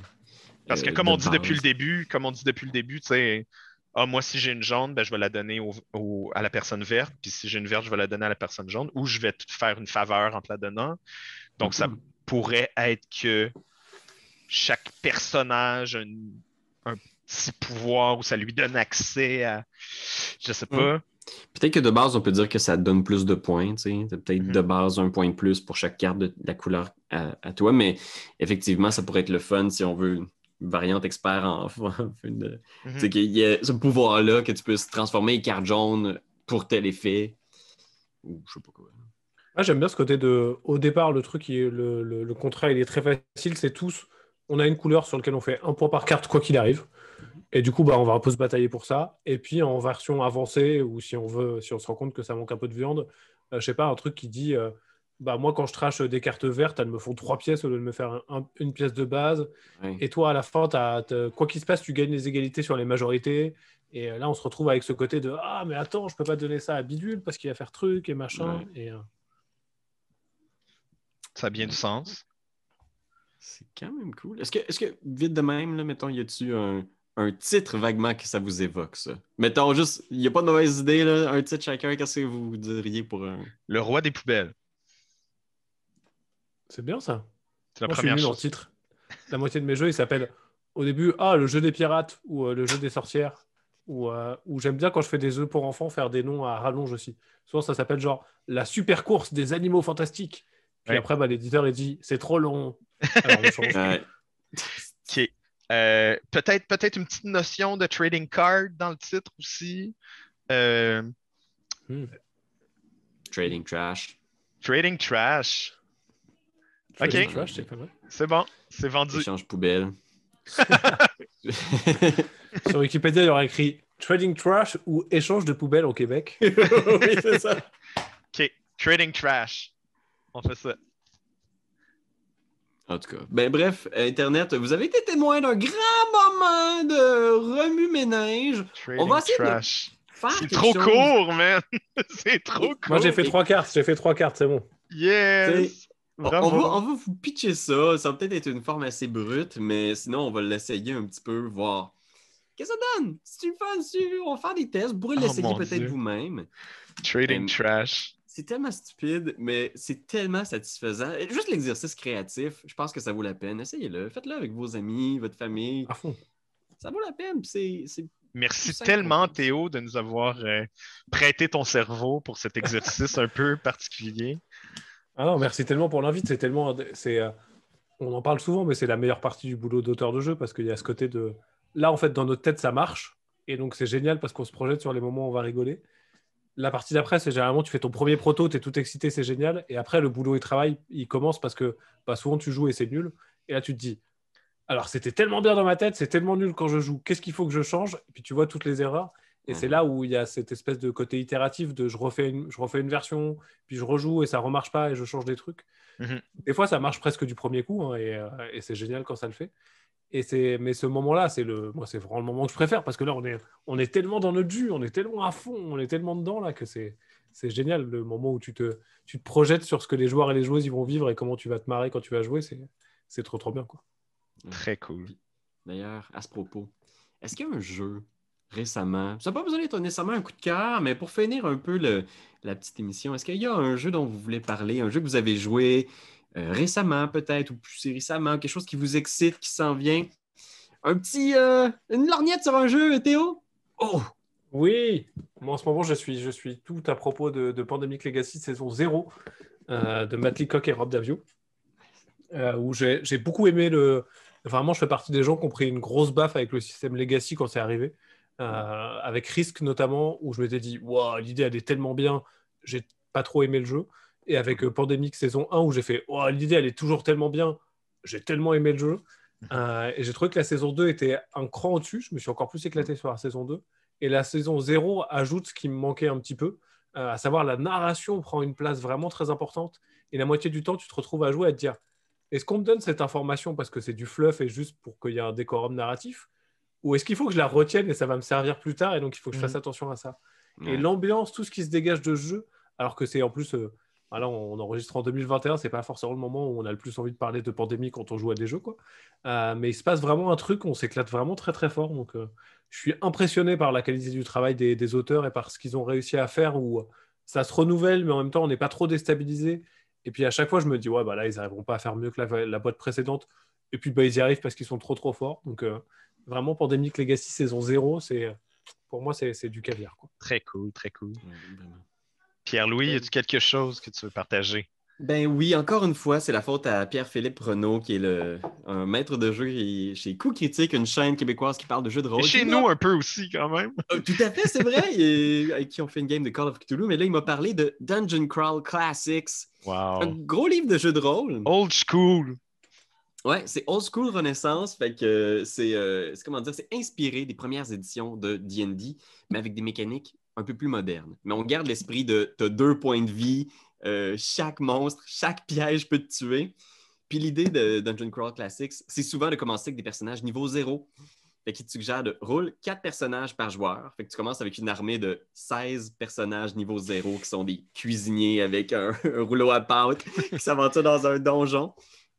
Parce que euh, comme on dit depuis le début, comme on dit depuis le début, tu sais, ah, moi, si j'ai une jaune, ben, je vais la donner au- au- à la personne verte. Puis si j'ai une verte, je vais la donner à la personne jaune. Ou je vais te faire une faveur en te la donnant. Donc, ça Mhm. pourrait être que chaque personnage a une- un petit pouvoir où ça lui donne accès à. Je sais pas. Peut-être que de base, on peut dire que ça donne plus de points. tu sais. T'as Peut-être Mhm. de base un point de plus pour chaque carte de, la couleur à, à toi, mais effectivement, ça pourrait être le fun si on veut variante expert en. une-. Tu sais, qu'il y ait ce pouvoir-là que tu puisses transformer les cartes jaunes pour tel effet. Ou je sais pas quoi. Ah, j'aime bien ce côté de. Au départ, le truc, il est- le, le- le contrat, il est très facile. C'est tous. On a une couleur sur laquelle on fait un point par carte, quoi qu'il arrive. Et du coup, bah, on va un peu se batailler pour ça. Et puis, en version avancée, ou si on veut, si on se rend compte que ça manque un peu de viande, euh, je sais pas, un truc qui dit. euh, bah, moi, quand je trache des cartes vertes, elles me font trois pièces au lieu de me faire un- un- une pièce de base. Et toi, à la fin, quoi qu'il se passe, tu gagnes les égalités sur les majorités. Et euh, là, on se retrouve avec ce côté de Ah, mais attends, je peux pas donner ça à Bidule parce qu'il va faire truc et machin. Et, euh, Ça a bien du sens. C'est quand même cool. Est-ce que, est-ce que, vite de même, là, mettons, y a-tu un, un titre vaguement que ça vous évoque, ça? Mettons juste, il n'y a pas de mauvaise idée, là, un titre chacun, qu'est-ce que vous diriez pour un. Le roi des poubelles. C'est bien ça. C'est la Moi, je suis première nul en titre. La moitié de mes jeux, ils s'appellent au début Ah, le jeu des pirates ou euh, le jeu des sorcières. Ou, euh, ou j'aime bien quand je fais des jeux pour enfants faire des noms à rallonge aussi. Souvent, ça s'appelle genre la super course des animaux fantastiques. Puis Ouais. après, bah, l'éditeur, il dit C'est trop long. Alors, on change. Ouais. OK. Euh, peut-être, peut-être une petite notion de trading card dans le titre aussi. Euh, Trading trash. trading trash. Ok. Trading Trash, c'est pas mal. C'est bon. C'est vendu. Échange poubelle. Sur Wikipédia, il y aura écrit Trading Trash ou échange de poubelles au Québec. oui, c'est ça. OK. Trading trash. On fait ça. En tout cas. Ben bref, Internet, vous avez été témoin d'un grand moment de remue-ménage. Trading va essayer de- trash. Faire C'est trop chose. court, man. c'est trop court. Moi, j'ai fait trois cartes. J'ai fait trois cartes, c'est bon. Yes. On, va, on va vous pitcher ça. Ça va peut-être être une forme assez brute, mais sinon, on va l'essayer un petit peu, voir qu'est-ce que ça donne? Si tu le fais, si on va faire des tests, vous pourrez Oh, l'essayer peut-être vous-même. Trading Euh, trash. C'est tellement stupide, mais c'est tellement satisfaisant. Juste l'exercice créatif, je pense que ça vaut la peine. Essayez-le. Faites-le avec vos amis, votre famille. À fond. Ça vaut la peine. puis C'est c'est- Merci tellement. Théo, de nous avoir euh, prêté ton cerveau pour cet exercice un peu particulier. Ah non, merci tellement pour l'invite. C'est tellement. C'est, euh, on en parle souvent, mais c'est la meilleure partie du boulot d'auteur de jeu parce qu'il y a ce côté de. Là, en fait, dans notre tête, ça marche. Et donc, c'est génial parce qu'on se projette sur les moments où on va rigoler. La partie d'après, c'est généralement, tu fais ton premier proto, tu es tout excité, c'est génial. Et après, le boulot et travail, il commence parce que bah, souvent, tu joues et c'est nul. Et là, tu te dis, alors, c'était tellement bien dans ma tête, c'est tellement nul quand je joue. Qu'est-ce qu'il faut que je change? Et puis, tu vois toutes les erreurs. Et c'est Mhm. là où il y a cette espèce de côté itératif de je refais une, je refais une version, puis je rejoue et ça remarche pas et je change des trucs. Mhm. Des fois, ça marche presque du premier coup hein, et, euh, et c'est génial quand ça le fait. Et c'est, mais ce moment-là, c'est le, moi, c'est vraiment le moment que je préfère parce que là, on est, on est tellement dans notre jus, on est tellement à fond, on est tellement dedans là que c'est, c'est génial le moment où tu te, tu te projettes sur ce que les joueurs et les joueuses ils vont vivre et comment tu vas te marrer quand tu vas jouer. C'est, c'est trop trop bien quoi. Très cool. D'ailleurs, à ce propos, est-ce qu'il y a un jeu récemment, ça n'a pas besoin d'être nécessairement un coup de cœur, mais pour finir un peu la petite émission, est-ce qu'il y a un jeu dont vous voulez parler, un jeu que vous avez joué euh, récemment peut-être, ou plus récemment, quelque chose qui vous excite, qui s'en vient? Un petit, euh, une lorgnette sur un jeu, Théo? Oh! Oui, moi en ce moment je suis, tout à propos de, de Pandemic Legacy saison 0 euh, de Matt Leacock et Rob Davio, où j'ai j'ai beaucoup aimé le. Vraiment, je fais partie des gens qui ont pris une grosse baffe avec le système Legacy quand c'est arrivé, euh, avec Risk notamment, où je m'étais dit, waouh, l'idée elle est tellement bien, j'ai pas trop aimé le jeu. Et avec euh, Pandemic saison 1, où j'ai fait, l'idée elle est toujours tellement bien, j'ai tellement aimé le jeu. Euh, et j'ai trouvé que la saison 2 était un cran au-dessus, je me suis encore plus éclaté sur la saison 2. Et la saison 0 ajoute ce qui me manquait un petit peu, euh, à savoir la narration prend une place vraiment très importante. Et la moitié du temps, tu te retrouves à jouer à te dire est-ce qu'on me donne cette information parce que c'est du fluff et juste pour qu'il y ait un décorum narratif? Ou est-ce qu'il faut que je la retienne et ça va me servir plus tard et donc il faut que je fasse Mhm. attention à ça? Ouais. Et l'ambiance, tout ce qui se dégage de ce jeu, alors que c'est en plus. euh, voilà, on enregistre en 2021, c'est pas forcément le moment où on a le plus envie de parler de pandémie quand on joue à des jeux, quoi. Euh, mais il se passe vraiment un truc, on s'éclate vraiment très très fort. Donc, euh, je suis impressionné par la qualité du travail des, des auteurs et par ce qu'ils ont réussi à faire où ça se renouvelle, mais en même temps, on n'est pas trop déstabilisé. Et puis à chaque fois, je me dis, ouais, bah là, ils n'arriveront pas à faire mieux que la, la boîte précédente. Et puis, bah, ils y arrivent parce qu'ils sont trop, trop forts. Donc, euh, vraiment, Pandemic Legacy saison 0, c'est, pour moi, c'est, c'est du caviar. Quoi. Très cool, très cool. Ouais, vraiment. Pierre-Louis, as-tu quelque chose que tu veux partager? Ben oui, encore une fois, c'est la faute à Pierre-Philippe Renaud, qui est le, un maître de jeu chez Coup Critique, une chaîne québécoise qui parle de jeux de rôle. Et chez nous un peu aussi, quand même. Euh, Tout à fait, c'est vrai. Et, avec qui on fait une game de Call of Cthulhu. Mais là, il m'a parlé de Dungeon Crawl Classics. Un Wow. gros livre de jeux de rôle. Old school. Ouais, c'est old school Renaissance. Fait que euh, c'est, comment dire, c'est inspiré des premières éditions de D&D, mais avec des mécaniques un peu plus modernes. Mais on garde l'esprit de t'as deux points de vie, euh, chaque monstre, chaque piège peut te tuer. Puis l'idée de Dungeon Crawl Classics, c'est souvent de commencer avec des personnages niveau zéro. Fait qu'il te suggère de roule quatre personnages par joueur. Fait que tu commences avec une armée de 16 personnages niveau zéro qui sont des cuisiniers avec un, un rouleau à pâte qui s'aventurent dans un donjon.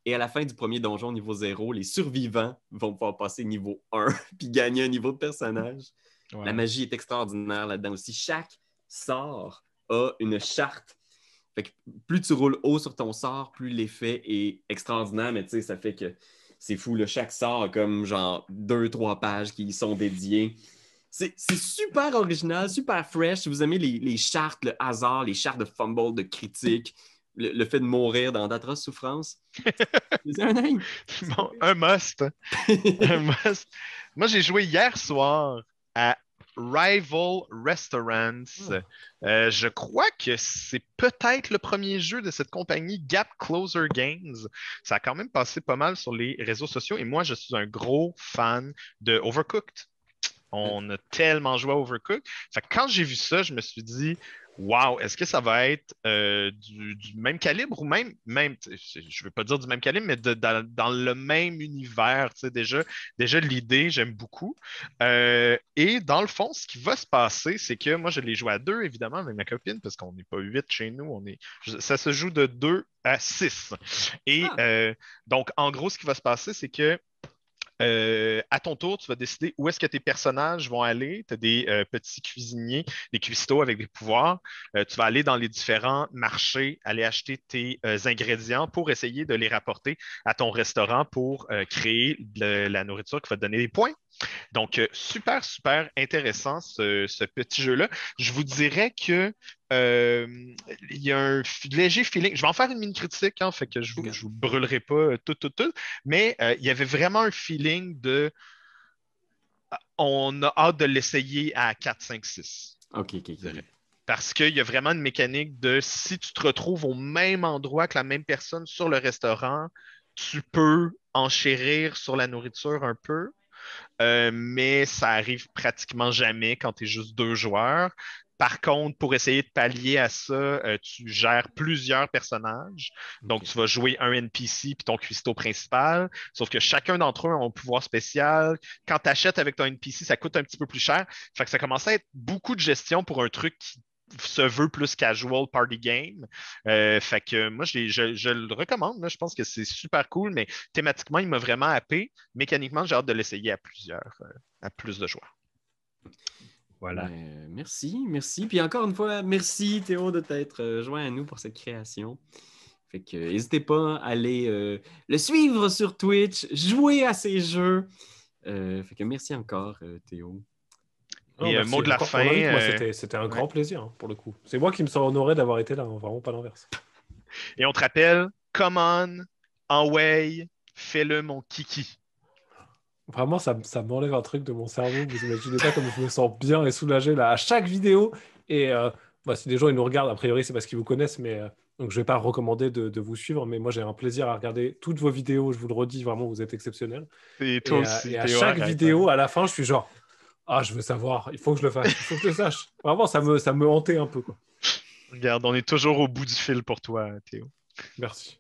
Et à la fin du premier donjon niveau zéro, les survivants vont pouvoir passer niveau 1 puis gagner un niveau de personnage. Ouais. La magie est extraordinaire là-dedans aussi. Chaque sort a une charte. Fait que plus tu roules haut sur ton sort, plus l'effet est extraordinaire. Mais tu sais, ça fait que c'est fou. Là. Chaque sort a comme genre deux, trois pages qui y sont dédiées. C'est c'est super original, super fresh. Si vous aimez les, les chartes, le hasard, les chartes de fumble, de critique, le, le fait de mourir dans d'atroces souffrances, c'est un. Bon, un must. un must. Moi, j'ai joué hier soir à Rival Restaurants. Euh, je crois que c'est peut-être le premier jeu de cette compagnie Gap Closer Games. Ça a quand même passé pas mal sur les réseaux sociaux et moi, je suis un gros fan de Overcooked. On a tellement joué à Overcooked. Fait que quand j'ai vu ça, je me suis dit, Wow, est-ce que ça va être euh, du, du même calibre ou même, même je ne veux pas dire du même calibre, mais de- dans, dans le même univers, déjà, déjà l'idée, j'aime beaucoup. Euh, et dans le fond, ce qui va se passer, c'est que moi, je l'ai joué à deux, évidemment, avec ma copine, parce qu'on n'est pas huit chez nous, on est, ça se joue de deux à six. Et Ah. euh, donc, en gros, ce qui va se passer, c'est que euh, à ton tour, tu vas décider où est-ce que tes personnages vont aller. Tu as des euh, petits cuisiniers, des cuistots avec des pouvoirs. Euh, tu vas aller dans les différents marchés, aller acheter tes ingrédients pour essayer de les rapporter à ton restaurant pour créer de la nourriture qui va te donner des points. Donc, euh, super, super intéressant ce, ce petit jeu-là. Je vous dirais que euh, il y a un léger feeling. Je vais en faire une mini critique, hein, fait que je ne vous, je vous brûlerai pas euh, tout, tout, tout. Mais euh, il y avait vraiment un feeling de ah, on a hâte de l'essayer à 4, 5, 6. OK, OK. ok. Parce qu'il y a vraiment une mécanique de si tu te retrouves au même endroit que la même personne sur le restaurant, tu peux enchérir sur la nourriture un peu. Euh, mais ça arrive pratiquement jamais quand tu es juste deux joueurs. Par contre, pour essayer de pallier à ça, euh, tu gères plusieurs personnages. Donc, tu vas jouer un NPC puis ton cuistot principal. Sauf que chacun d'entre eux a un pouvoir spécial. Quand tu achètes avec ton NPC, ça coûte un petit peu plus cher. Fait que ça commence à être beaucoup de gestion pour un truc qui se veut plus casual party game. Euh, fait que moi, je, l'ai- je- je le recommande. là. Je pense que c'est super cool, mais thématiquement, il m'a vraiment happé. Mécaniquement, j'ai hâte de l'essayer à plusieurs, euh, à plus de joueurs. Voilà. Ben, euh, merci, merci. Puis encore une fois, merci Théo de t'être euh, joint à nous pour cette création. Fait que euh, n'hésitez pas à aller euh, le suivre sur Twitch, jouer à ses jeux. Euh, fait que merci encore, euh, Et, euh, mot de la fin, euh, c'était- un grand plaisir hein, pour le coup. C'est moi qui me sens honoré d'avoir été là, hein, vraiment pas l'inverse. Et on te rappelle, come on, en way, fais-le mon kiki. Vraiment, ça, ça m'enlève un truc de mon cerveau. Vous imaginez pas comme je me sens bien et soulagé là à chaque vidéo. Et euh, bah, si des gens ils nous regardent, a priori c'est parce qu'ils vous connaissent, mais euh, donc je vais pas recommander de, de vous suivre. Mais moi j'ai un plaisir à regarder toutes vos vidéos. Je vous le redis, vraiment vous êtes exceptionnels. Et toi et, aussi. et à chaque vidéo, à la fin, je suis genre ah je veux savoir, il faut que je le fasse, il faut que je le sache. Vraiment ça me ça me hantait un peu quoi. Regarde, on est toujours au bout du fil pour toi, Théo. Merci.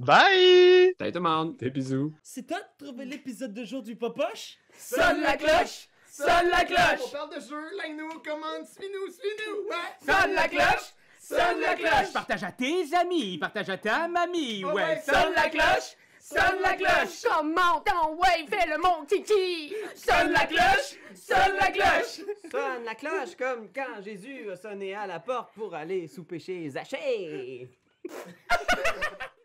Bye! Salut tout le monde! Des bisous. C'est toi de trouver l'épisode de jour du Popoche Sonne la cloche! Sonne la cloche! On parle de jeu, like-nous, commande, suis-nous, suis-nous, ouais! Sonne la cloche! Sonne la cloche! Partage à tes amis, partage à ta mamie, Ouais, ouais. Sonne la cloche! Sonne la cloche. Comment ton ouais, fais le mon kiki. Sonne la cloche, sonne la cloche. Sonne la cloche comme quand Jésus a sonné à la porte pour aller souper chez Zachée.